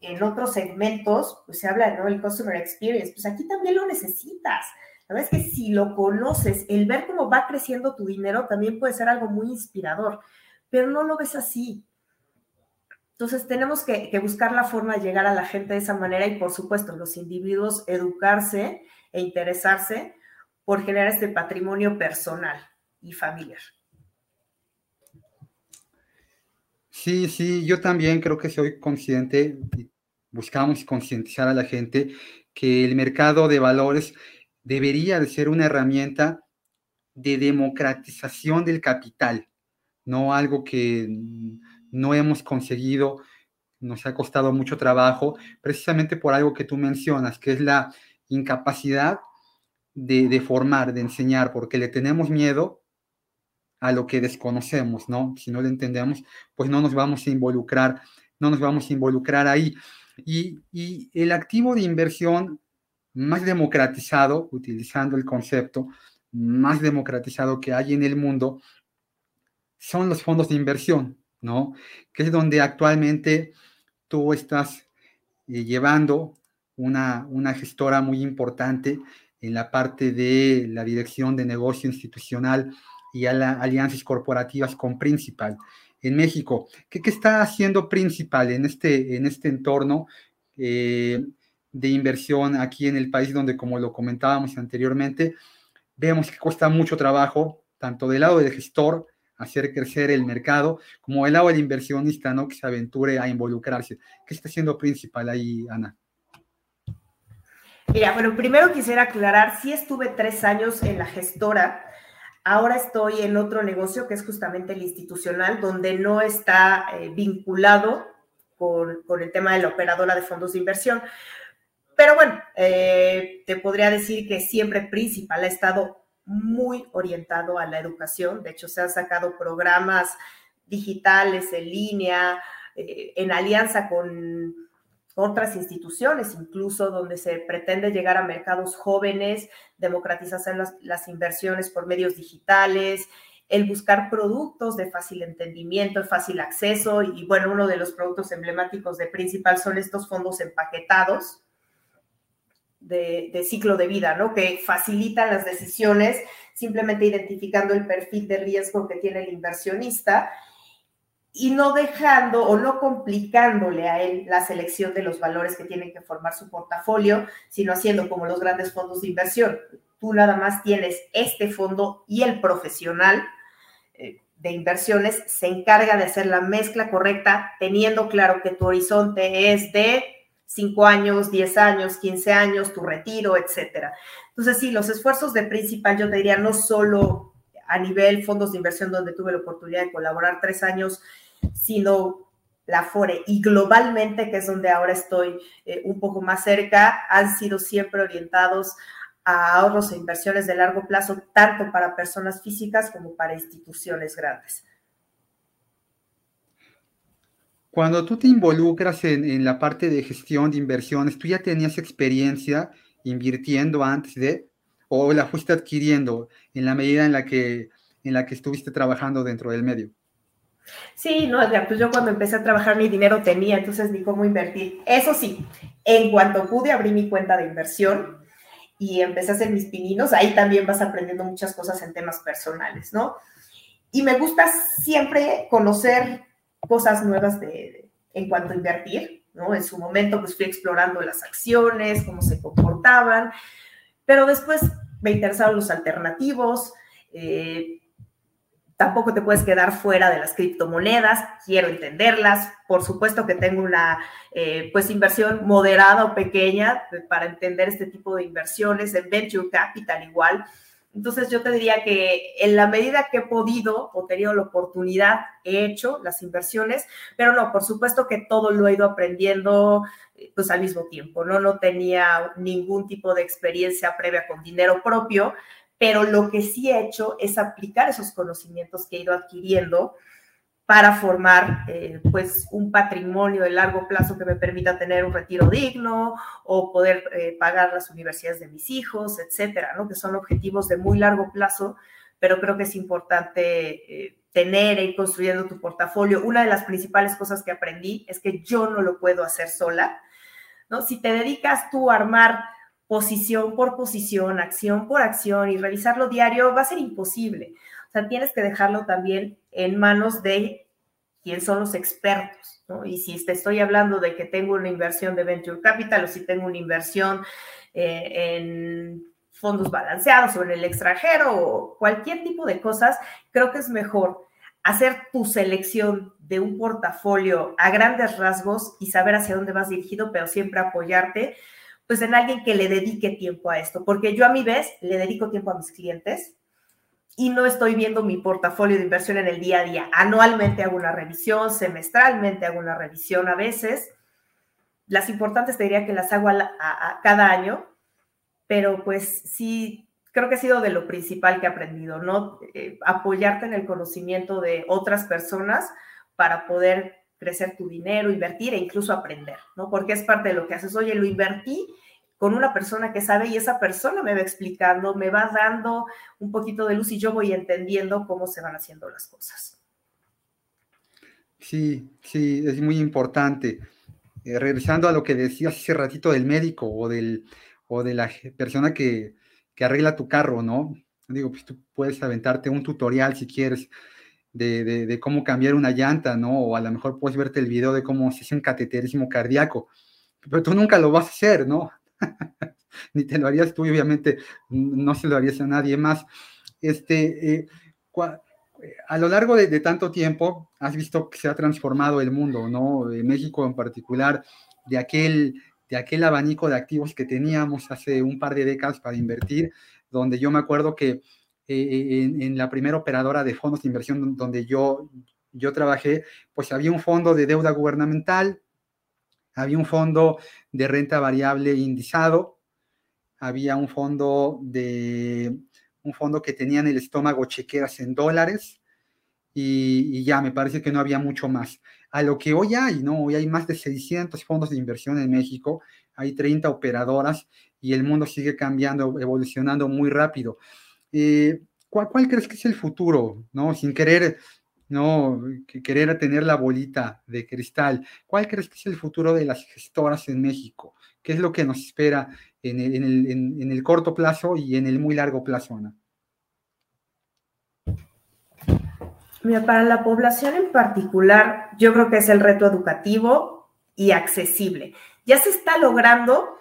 en otros segmentos, pues se habla, ¿no? El customer experience, pues aquí también lo necesitas. La verdad es que si lo conoces, el ver cómo va creciendo tu dinero también puede ser algo muy inspirador, pero no lo ves así. Entonces tenemos que, que buscar la forma de llegar a la gente de esa manera y por supuesto los individuos educarse e interesarse por generar este patrimonio personal y familiar. Sí, sí, yo también creo que soy consciente, buscamos concientizar a la gente que el mercado de valores debería de ser una herramienta de democratización del capital, no algo que no hemos conseguido, nos ha costado mucho trabajo, precisamente por algo que tú mencionas, que es la incapacidad de, formar, de enseñar, porque le tenemos miedo a lo que desconocemos, ¿no? Si no lo entendemos, pues no nos vamos a involucrar, no nos vamos a involucrar ahí. Y, y el activo de inversión más democratizado, utilizando el concepto más democratizado que hay en el mundo, son los fondos de inversión, ¿no? Que es donde actualmente tú estás eh, llevando una, una gestora muy importante en la parte de la dirección de negocio institucional y a las alianzas corporativas con Principal en México. ¿Qué, qué está haciendo Principal en este, en este entorno eh, de inversión aquí en el país donde, como lo comentábamos anteriormente, vemos que cuesta mucho trabajo, tanto del lado del gestor, hacer crecer el mercado, como del lado del inversionista, ¿no? Que se aventure a involucrarse. ¿Qué está haciendo Principal ahí, Ana? Mira, bueno, primero quisiera aclarar, sí estuve tres años en la gestora, ahora estoy en otro negocio que es justamente el institucional, donde no está eh, vinculado con, el tema de la operadora de fondos de inversión. Pero bueno, eh, te podría decir que siempre principal ha estado muy orientado a la educación. De hecho, se han sacado programas digitales en línea, eh, en alianza con otras instituciones, incluso donde se pretende llegar a mercados jóvenes, democratizar las, las, inversiones por medios digitales, el buscar productos de fácil entendimiento, fácil acceso, y bueno, uno de los productos emblemáticos de Principal son estos fondos empaquetados de, de ciclo de vida, ¿no? Que facilitan las decisiones simplemente identificando el perfil de riesgo que tiene el inversionista y no dejando o no complicándole a él la selección de los valores que tienen que formar su portafolio, sino haciendo como los grandes fondos de inversión. Tú nada más tienes este fondo y el profesional eh, de inversiones se encarga de hacer la mezcla correcta, teniendo claro que tu horizonte es de 5 años, 10 años, 15 años, tu retiro, etcétera. Entonces, sí, los esfuerzos de principal, yo te diría, no solo a nivel fondos de inversión donde tuve la oportunidad de colaborar tres años sino la FORE y globalmente, que es donde ahora estoy eh, un poco más cerca, han sido siempre orientados a ahorros e inversiones de largo plazo, tanto para personas físicas como para instituciones grandes. Cuando tú te involucras en, en, la parte de gestión de inversiones, ¿tú ya tenías experiencia invirtiendo antes de, o la fuiste adquiriendo en la medida en la que, en la que estuviste trabajando dentro del medio? Sí, no, pues yo cuando empecé a trabajar mi dinero tenía, entonces ni cómo invertir. Eso sí, en cuanto pude abrí mi cuenta de inversión y empecé a hacer mis pininos, ahí también vas aprendiendo muchas cosas en temas personales, ¿no? Y me gusta siempre conocer cosas nuevas de, en cuanto a invertir, ¿no? En su momento pues fui explorando las acciones, cómo se comportaban, pero después me interesaron los alternativos, eh, tampoco te puedes quedar fuera de las criptomonedas, quiero entenderlas, por supuesto que tengo una eh, pues inversión moderada o pequeña para entender este tipo de inversiones, en venture capital igual. Entonces yo te diría que en la medida que he podido o tenido la oportunidad, he hecho las inversiones, pero no, por supuesto que todo lo he ido aprendiendo pues al mismo tiempo, ¿no? No tenía ningún tipo de experiencia previa con dinero propio, pero lo que sí he hecho es aplicar esos conocimientos que he ido adquiriendo para formar eh, pues un patrimonio de largo plazo que me permita tener un retiro digno o poder eh, pagar las universidades de mis hijos, etcétera, ¿no? Que son objetivos de muy largo plazo, pero creo que es importante eh, tener e ir construyendo tu portafolio. Una de las principales cosas que aprendí es que yo no lo puedo hacer sola, ¿no? Si te dedicas tú a armar posición por posición, acción por acción y revisarlo diario, va a ser imposible. O sea, tienes que dejarlo también en manos de quien son los expertos. Y si te estoy hablando de que tengo una inversión de venture capital o si tengo una inversión eh, en fondos balanceados o en el extranjero o cualquier tipo de cosas, creo que es mejor hacer tu selección de un portafolio a grandes rasgos y saber hacia dónde vas dirigido, pero siempre apoyarte pues en alguien que le dedique tiempo a esto, porque yo a mi vez le dedico tiempo a mis clientes y no estoy viendo mi portafolio de inversión en el día a día. Anualmente hago una revisión, semestralmente hago una revisión a veces. Las importantes te diría que las hago a, cada año, pero pues sí, creo que ha sido de lo principal que he aprendido, ¿no? Eh, apoyarte en el conocimiento de otras personas para poder crecer tu dinero, invertir e incluso aprender, ¿no? Porque es parte de lo que haces. Oye, lo invertí con una persona que sabe y esa persona me va explicando, me va dando un poquito de luz y yo voy entendiendo cómo se van haciendo las cosas. Sí, sí, es muy importante. Eh, regresando a lo que decías hace ratito del médico o, del, o de la persona que, que arregla tu carro, ¿no? Digo, pues tú puedes aventarte un tutorial si quieres, de, cómo cambiar una llanta, ¿no? O a lo mejor puedes verte el video de cómo se hace un cateterismo cardíaco, pero tú nunca lo vas a hacer, ¿no? <laughs> Ni te lo harías tú, obviamente no se lo harías a nadie más. Este, eh, a lo largo de, tanto tiempo, has visto que se ha transformado el mundo, ¿no? México en particular, de aquel, de aquel abanico de activos que teníamos hace un par de décadas para invertir, donde yo me acuerdo que eh, en, la primera operadora de fondos de inversión donde yo, yo trabajé, pues había un fondo de deuda gubernamental, había un fondo de renta variable indizado, había un fondo de un fondo que tenía en el estómago chequeras en dólares y, y, ya me parece que no había mucho más. A lo que hoy hay, ¿no? Hoy hay más de 600 fondos de inversión en México, hay 30 operadoras y el mundo sigue cambiando, evolucionando muy rápido. Eh, ¿cuál, crees que es el futuro? ¿No? Sin querer, no, querer tener la bolita de cristal. ¿Cuál crees que es el futuro de las gestoras en México? ¿Qué es lo que nos espera en el, corto plazo y en el muy largo plazo, Ana? Mira, para la población en particular, yo creo que es el reto educativo y accesible. Ya se está logrando,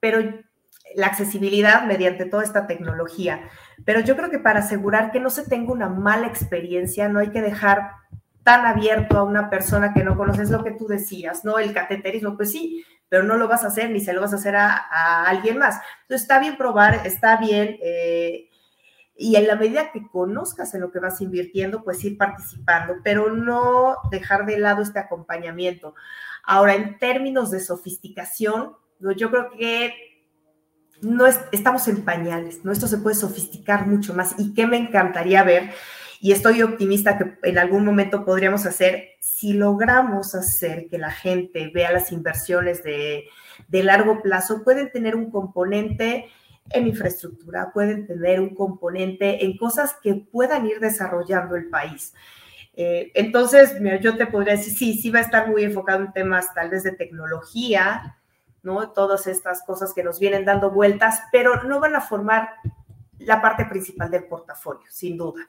pero la accesibilidad mediante toda esta tecnología. Pero yo creo que para asegurar que no se tenga una mala experiencia, no hay que dejar tan abierto a una persona que no conoces lo que tú decías, ¿no? El cateterismo, pues sí, pero no lo vas a hacer ni se lo vas a hacer a, alguien más. Entonces está bien probar, está bien, eh, y en la medida que conozcas en lo que vas invirtiendo, pues ir participando, pero no dejar de lado este acompañamiento. Ahora, en términos de sofisticación, yo creo que no estamos en pañales, ¿no? Esto se puede sofisticar mucho más y qué me encantaría ver, y estoy optimista que en algún momento podríamos hacer, si logramos hacer que la gente vea las inversiones de, de largo plazo, pueden tener un componente en infraestructura, pueden tener un componente en cosas que puedan ir desarrollando el país. Eh, entonces, yo te podría decir, sí, sí va a estar muy enfocado en temas tal vez de tecnología, ¿no? Todas estas cosas que nos vienen dando vueltas, pero no van a formar la parte principal del portafolio, sin duda.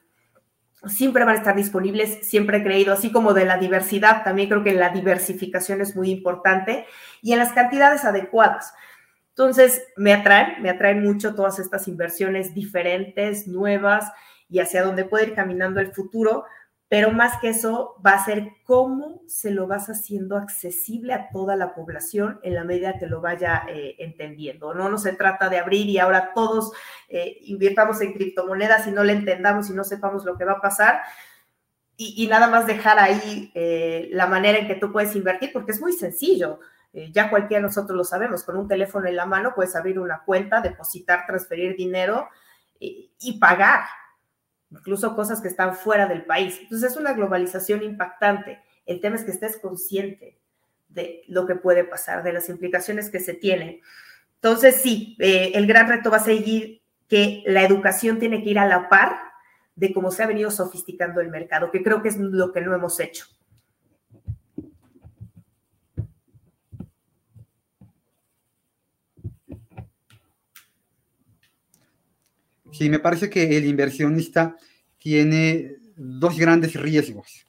Siempre van a estar disponibles, siempre he creído, así como de la diversidad, también creo que la diversificación es muy importante y en las cantidades adecuadas. Entonces, me atraen, me atraen mucho todas estas inversiones diferentes, nuevas y hacia dónde puede ir caminando el futuro, pero más que eso va a ser cómo se lo vas haciendo accesible a toda la población en la medida que lo vaya eh, entendiendo. No, no se trata de abrir y ahora todos eh, invirtamos en criptomonedas y no le entendamos y no sepamos lo que va a pasar. Y, nada más dejar ahí eh, la manera en que tú puedes invertir, porque es muy sencillo. ya cualquiera de nosotros lo sabemos, con un teléfono en la mano puedes abrir una cuenta, depositar, transferir dinero y pagar incluso cosas que están fuera del país. Entonces es una globalización impactante. El tema es que estés consciente de lo que puede pasar, de las implicaciones que se tienen. Entonces sí, eh, el gran reto va a seguir que la educación tiene que ir a la par de cómo se ha venido sofisticando el mercado, que creo que es lo que no hemos hecho. Sí, me parece que el inversionista tiene dos grandes riesgos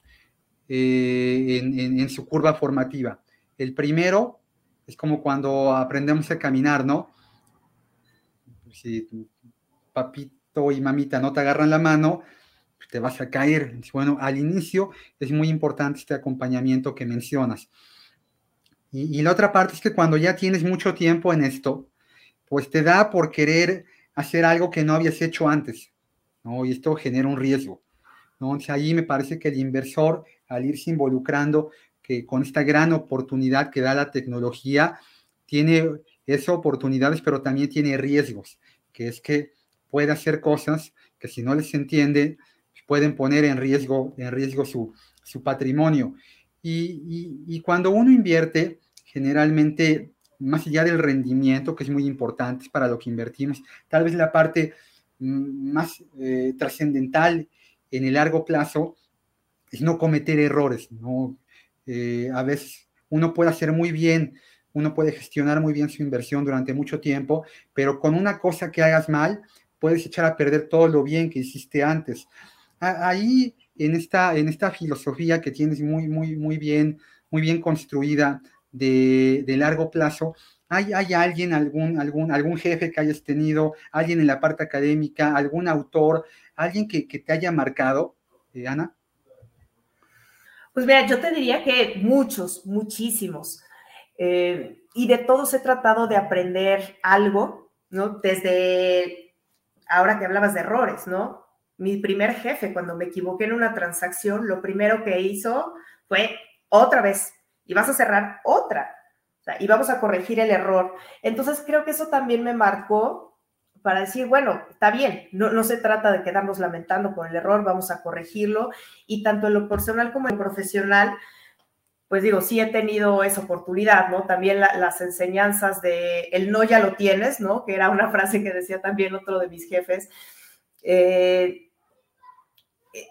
eh, en, su curva formativa. El primero es como cuando aprendemos a caminar, ¿no? Si papito y mamita no te agarran la mano, pues te vas a caer. Bueno, al inicio es muy importante este acompañamiento que mencionas. Y, y la otra parte es que cuando ya tienes mucho tiempo en esto, pues te da por querer hacer algo que no habías hecho antes, ¿no? Y esto genera un riesgo, ¿no? Entonces ahí me parece que el inversor, al irse involucrando que con esta gran oportunidad que da la tecnología, tiene esas oportunidades, pero también tiene riesgos, que es que puede hacer cosas que si no les entiende, pueden poner en riesgo, en riesgo su, su patrimonio. Y, y, y, cuando uno invierte, generalmente más allá del rendimiento, que es muy importante para lo que invertimos, tal vez la parte mm, más eh, trascendental en el largo plazo es no cometer errores, ¿no? Eh, a veces uno puede hacer muy bien, uno puede gestionar muy bien su inversión durante mucho tiempo, pero con una cosa que hagas mal, puedes echar a perder todo lo bien que hiciste antes. Ahí, en esta, en esta filosofía que tienes muy, muy, muy bien, muy bien construida, de, largo plazo, ¿hay, ¿hay, alguien, algún, algún, algún jefe que hayas tenido, alguien en la parte académica, algún autor, alguien que, te haya marcado, eh, Ana? Pues mira, yo te diría que muchos, muchísimos. Eh, y de todos he tratado de aprender algo, ¿no? Desde ahora que hablabas de errores, ¿no? Mi primer jefe, cuando me equivoqué en una transacción, lo primero que hizo fue otra vez, y vas a cerrar otra. y vamos a corregir el error. Entonces creo que eso también me marcó para decir, bueno, está bien, no, no se trata de quedarnos lamentando por el error, vamos a corregirlo. Y tanto en lo personal como en lo profesional, pues digo, sí he tenido esa oportunidad, ¿no? También las enseñanzas de el no ya lo tienes, ¿no? Que era una <laughs> frase que decía también otro de mis jefes. Eh,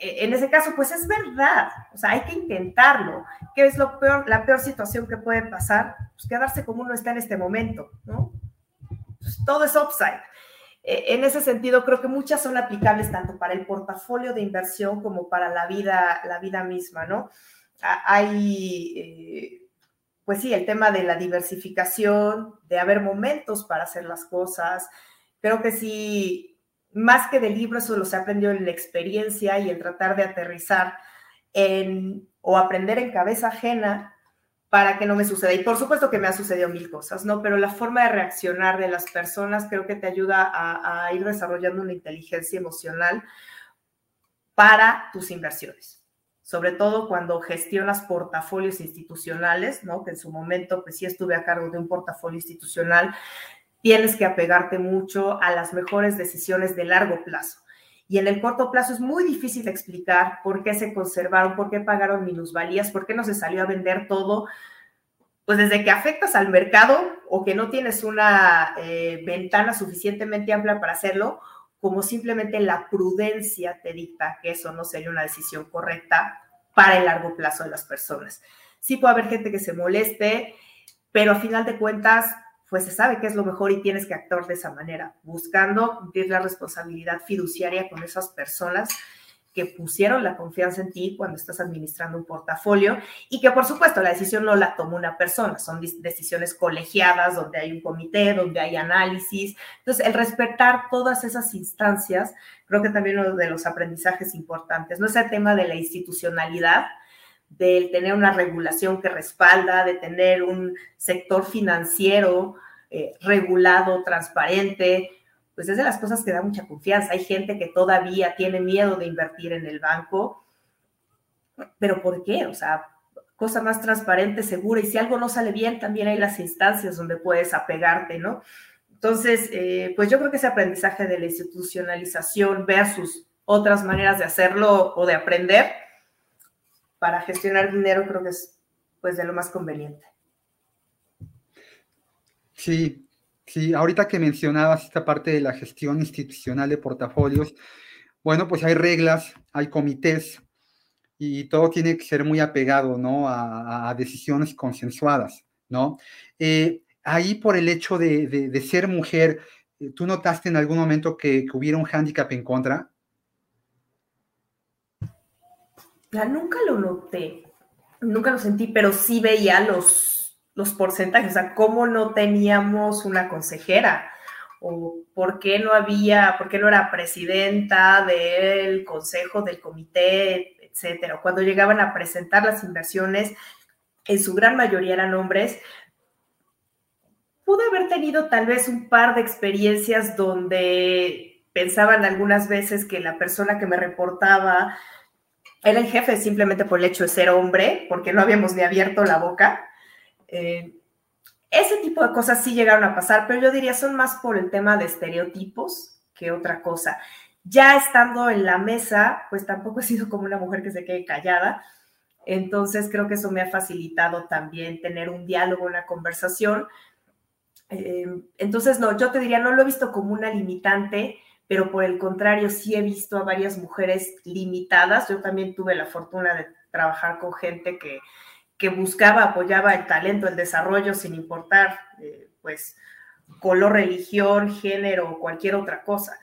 en ese caso, pues es verdad, o sea, hay que intentarlo. ¿Qué es lo peor, la peor situación que puede pasar? Pues quedarse como uno está en este momento, ¿no? Pues todo es upside. E, en ese sentido, creo que muchas son aplicables tanto para el portafolio de inversión como para la vida, la vida misma, ¿no? Hay, eh, pues sí, el tema de la diversificación, de haber momentos para hacer las cosas. Creo que sí, más que de libros, eso lo se aprendió en la experiencia y el tratar de aterrizar en, o aprender en cabeza ajena para que no me suceda. Y por supuesto que me ha sucedido mil cosas, ¿no? Pero la forma de reaccionar de las personas creo que te ayuda a, ir desarrollando una inteligencia emocional para tus inversiones. Sobre todo cuando gestionas portafolios institucionales, ¿no? Que en su momento, pues sí estuve a cargo de un portafolio institucional tienes que apegarte mucho a las mejores decisiones de largo plazo. Y en el corto plazo es muy difícil explicar por qué se conservaron, por qué pagaron minusvalías, por qué no se salió a vender todo. Pues desde que afectas al mercado o que no tienes una eh, ventana suficientemente amplia para hacerlo, como simplemente la prudencia te dicta que eso no sería una decisión correcta para el largo plazo de las personas. Sí puede haber gente que se moleste, pero a final de cuentas, pues se sabe que es lo mejor y tienes que actuar de esa manera, buscando cumplir la responsabilidad fiduciaria con esas personas que pusieron la confianza en ti cuando estás administrando un portafolio y que por supuesto la decisión no la toma una persona, son decisiones colegiadas donde hay un comité, donde hay análisis. Entonces, el respetar todas esas instancias, creo que también uno de los aprendizajes importantes, no es el tema de la institucionalidad, del tener una regulación que respalda, de tener un sector financiero eh, regulado, transparente, pues es de las cosas que da mucha confianza. Hay gente que todavía tiene miedo de invertir en el banco, pero ¿por qué? O sea, cosa más transparente, segura, y si algo no sale bien, también hay las instancias donde puedes apegarte, ¿no? Entonces, eh, pues yo creo que ese aprendizaje de la institucionalización versus otras maneras de hacerlo o de aprender para gestionar dinero creo que es pues de lo más conveniente. Sí, Sí, ahorita que mencionabas esta parte de la gestión institucional de portafolios, bueno, pues hay reglas, hay comités y todo tiene que ser muy apegado, ¿no? A, decisiones consensuadas, ¿no? Eh, ahí por el hecho de, ser mujer, eh, ¿tú notaste en algún momento que, hubiera un hándicap en contra? Nunca lo noté, nunca lo sentí, pero sí veía los los porcentajes, o sea, cómo no teníamos una consejera o por qué no había, por qué no era presidenta del consejo, del comité, etcétera. Cuando llegaban a presentar las inversiones, en su gran mayoría eran hombres. Pude haber tenido tal vez un par de experiencias donde pensaban algunas veces que la persona que me reportaba era el jefe simplemente por el hecho de ser hombre, porque no habíamos ni abierto la boca. Eh, ese tipo de cosas sí llegaron a pasar, pero yo diría son más por el tema de estereotipos que otra cosa. Ya estando en la mesa, pues tampoco he sido como una mujer que se quede callada. Entonces creo que eso me ha facilitado también tener un diálogo, una conversación. Eh, entonces, no, yo te diría, no lo he visto como una limitante, pero por el contrario, sí he visto a varias mujeres limitadas. Yo también tuve la fortuna de trabajar con gente que, que buscaba, apoyaba el talento, el desarrollo, sin importar, eh, pues, color, religión, género cualquier otra cosa.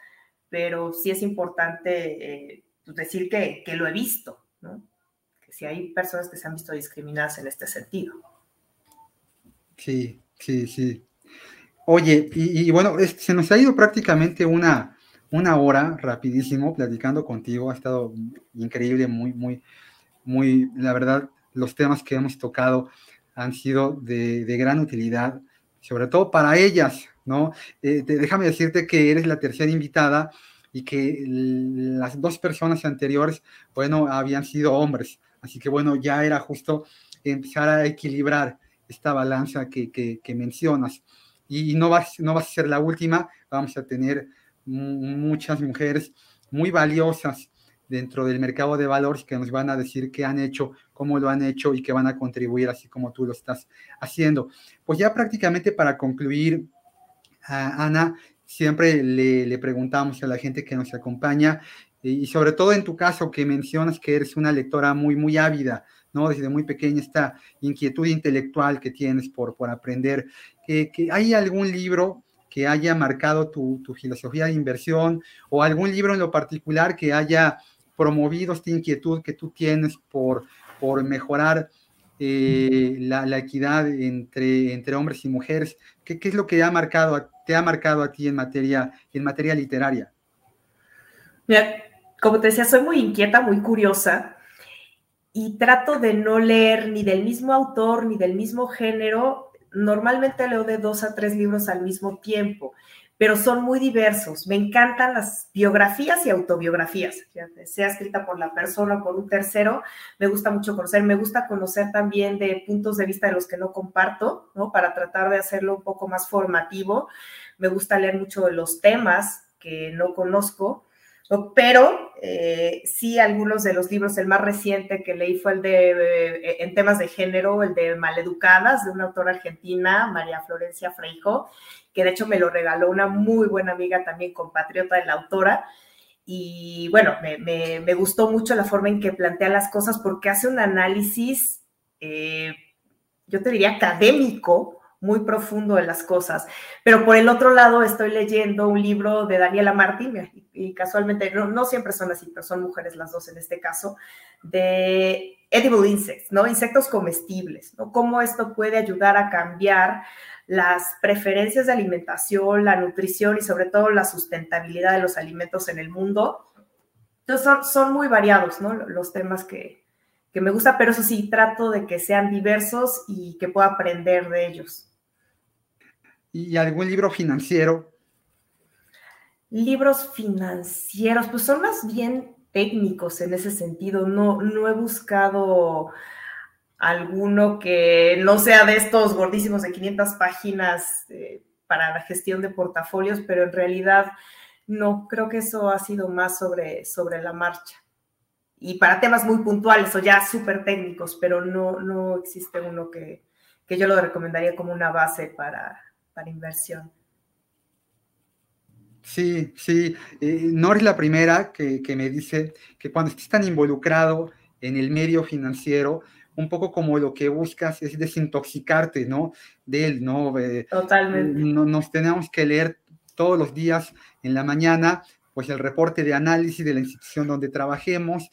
Pero sí es importante eh, decir que, lo he visto, ¿no? Que si hay personas que se han visto discriminadas en este sentido. Sí, sí, sí. Oye, y, bueno, se nos ha ido prácticamente una, una hora rapidísimo platicando contigo. Ha estado increíble, muy, muy, muy, la verdad, los temas que hemos tocado han sido de, gran utilidad, sobre todo para ellas, ¿no? Eh, déjame decirte que eres la tercera invitada y que las dos personas anteriores, bueno, habían sido hombres, así que bueno, ya era justo empezar a equilibrar esta balanza que, mencionas. Y, no, vas, no vas a ser la última, vamos a tener muchas mujeres muy valiosas dentro del mercado de valores que nos van a decir qué han hecho, cómo lo han hecho y que van a contribuir así como tú lo estás haciendo. Pues ya prácticamente para concluir, Ana, siempre le, preguntamos a la gente que nos acompaña y sobre todo en tu caso que mencionas que eres una lectora muy, muy ávida, ¿no? Desde muy pequeña esta inquietud intelectual que tienes por, por aprender. que ¿Hay algún libro que haya marcado tu, tu, filosofía de inversión o algún libro en lo particular que haya promovido esta inquietud que tú tienes por, por mejorar eh, la, equidad entre, entre hombres y mujeres? ¿Qué, es lo que ha marcado, te ha marcado a ti en materia, en materia literaria? Mira, como te decía, soy muy inquieta, muy curiosa y trato de no leer ni del mismo autor ni del mismo género. Normalmente leo de dos a tres libros al mismo tiempo pero son muy diversos. Me encantan las biografías y autobiografías, sea escrita por la persona o por un tercero. Me gusta mucho conocer, me gusta conocer también de puntos de vista de los que no comparto, ¿no? Para tratar de hacerlo un poco más formativo. Me gusta leer mucho de los temas que no conozco, pero eh, sí algunos de los libros, el más reciente que leí fue el de, eh, en temas de género, el de Maleducadas, de una autora argentina, María Florencia Freijo, que de hecho me lo regaló una muy buena amiga también compatriota de la autora. Y bueno, me, gustó mucho la forma en que plantea las cosas porque hace un análisis, eh, yo te diría, académico, muy profundo de las cosas. Pero por el otro lado, estoy leyendo un libro de Daniela Martín, y, casualmente, no, siempre son así, pero son mujeres las dos en este caso, de edible insects, ¿no? Insectos comestibles, ¿no? Cómo esto puede ayudar a cambiar las preferencias de alimentación, la nutrición y sobre todo la sustentabilidad de los alimentos en el mundo. Entonces son, son muy variados, ¿no? Los temas que, que me gusta, pero eso sí, trato de que sean diversos y que pueda aprender de ellos y algún libro financiero. Libros financieros, pues son más bien técnicos en ese sentido. No, no he buscado alguno que no sea de estos gordísimos de 500 páginas eh, para la gestión de portafolios, pero en realidad no, creo que eso ha sido más sobre, sobre la marcha. Y para temas muy puntuales o ya súper técnicos, pero no, no existe uno que, que yo lo recomendaría como una base para, para inversión. Sí, sí, eh, no es la primera que, me dice que cuando estés tan involucrado en el medio financiero, un poco como lo que buscas es desintoxicarte, ¿no? De él, ¿no? Eh, Totalmente. No, nos tenemos que leer todos los días en la mañana, pues el reporte de análisis de la institución donde trabajemos,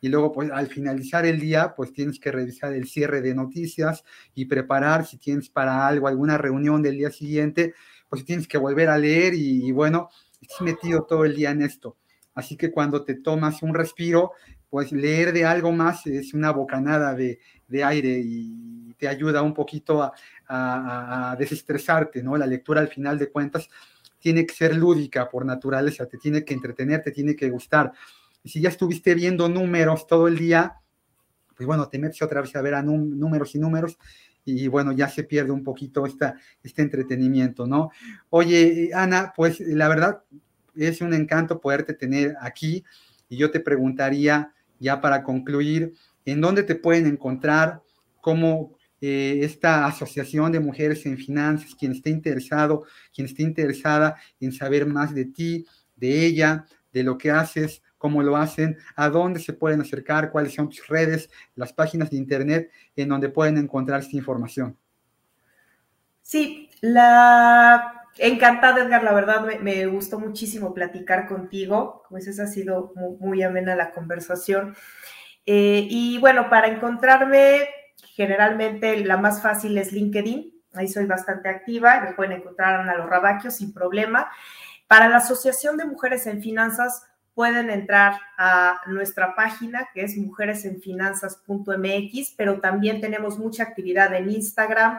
y luego pues al finalizar el día pues tienes que revisar el cierre de noticias y preparar si tienes para algo, alguna reunión del día siguiente, pues tienes que volver a leer y, bueno, estás metido todo el día en esto. Así que cuando te tomas un respiro, pues leer de algo más es una bocanada de, aire y te ayuda un poquito a, a, a, desestresarte, ¿no? La lectura al final de cuentas tiene que ser lúdica por naturaleza, te tiene que entretener, te tiene que gustar. Si ya estuviste viendo números todo el día, pues bueno, te metes otra vez a ver a números y números y bueno, ya se pierde un poquito esta, este entretenimiento, ¿no? Oye, Ana, pues la verdad es un encanto poderte tener aquí y yo te preguntaría ya para concluir, ¿en dónde te pueden encontrar? ¿Cómo eh, esta asociación de mujeres en finanzas, quien esté interesado, quien esté interesada en saber más de ti, de ella, de lo que haces, cómo lo hacen, a dónde se pueden acercar, cuáles son tus redes, las páginas de internet en donde pueden encontrar esta información. Sí, la encantada Edgar, la verdad me, gustó muchísimo platicar contigo, como dices, ha sido muy, amena la conversación. Eh, y bueno, para encontrarme, generalmente la más fácil es LinkedIn, ahí soy bastante activa, me pueden encontrar a los Rabaquio sin problema. Para la Asociación de Mujeres en Finanzas, pueden entrar a nuestra página que es mujeresenfinanzas.mx, pero también tenemos mucha actividad en Instagram,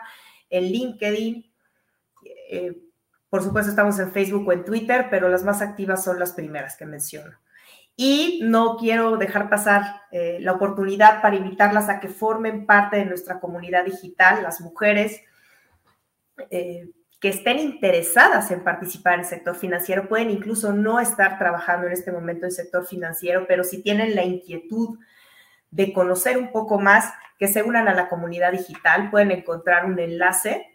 en LinkedIn. Eh, por supuesto, estamos en Facebook o en Twitter, pero las más activas son las primeras que menciono. Y no quiero dejar pasar eh, la oportunidad para invitarlas a que formen parte de nuestra comunidad digital, las mujeres. Eh, que estén interesadas en participar en el sector financiero, pueden incluso no estar trabajando en este momento en el sector financiero, pero si tienen la inquietud de conocer un poco más, que se unan a la comunidad digital, pueden encontrar un enlace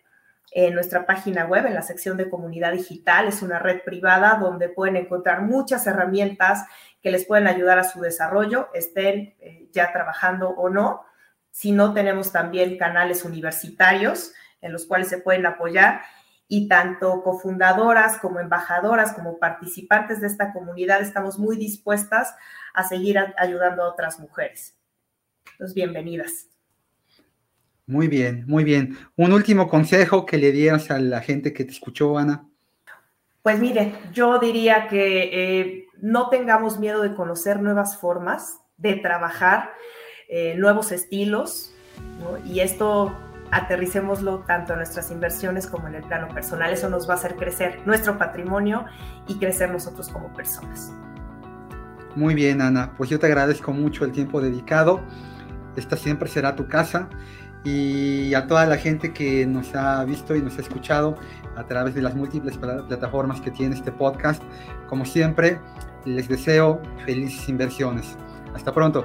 en nuestra página web, en la sección de comunidad digital. Es una red privada donde pueden encontrar muchas herramientas que les pueden ayudar a su desarrollo, estén eh, ya trabajando o no. Si no, tenemos también canales universitarios en los cuales se pueden apoyar y tanto cofundadoras como embajadoras, como participantes de esta comunidad, estamos muy dispuestas a seguir ayudando a otras mujeres. Entonces, bienvenidas. Muy bien, muy bien. Un último consejo que le dieras a la gente que te escuchó, Ana. Pues mire, yo diría que eh, no tengamos miedo de conocer nuevas formas de trabajar, eh, nuevos estilos, y esto aterricémoslo tanto en nuestras inversiones como en el plano personal. Eso nos va a hacer crecer nuestro patrimonio y crecer nosotros como personas. Muy bien, Ana. Pues yo te agradezco mucho el tiempo dedicado. Esta siempre será tu casa. Y a toda la gente que nos ha visto y nos ha escuchado a través de las múltiples plataformas que tiene este podcast, como siempre, les deseo felices inversiones. Hasta pronto.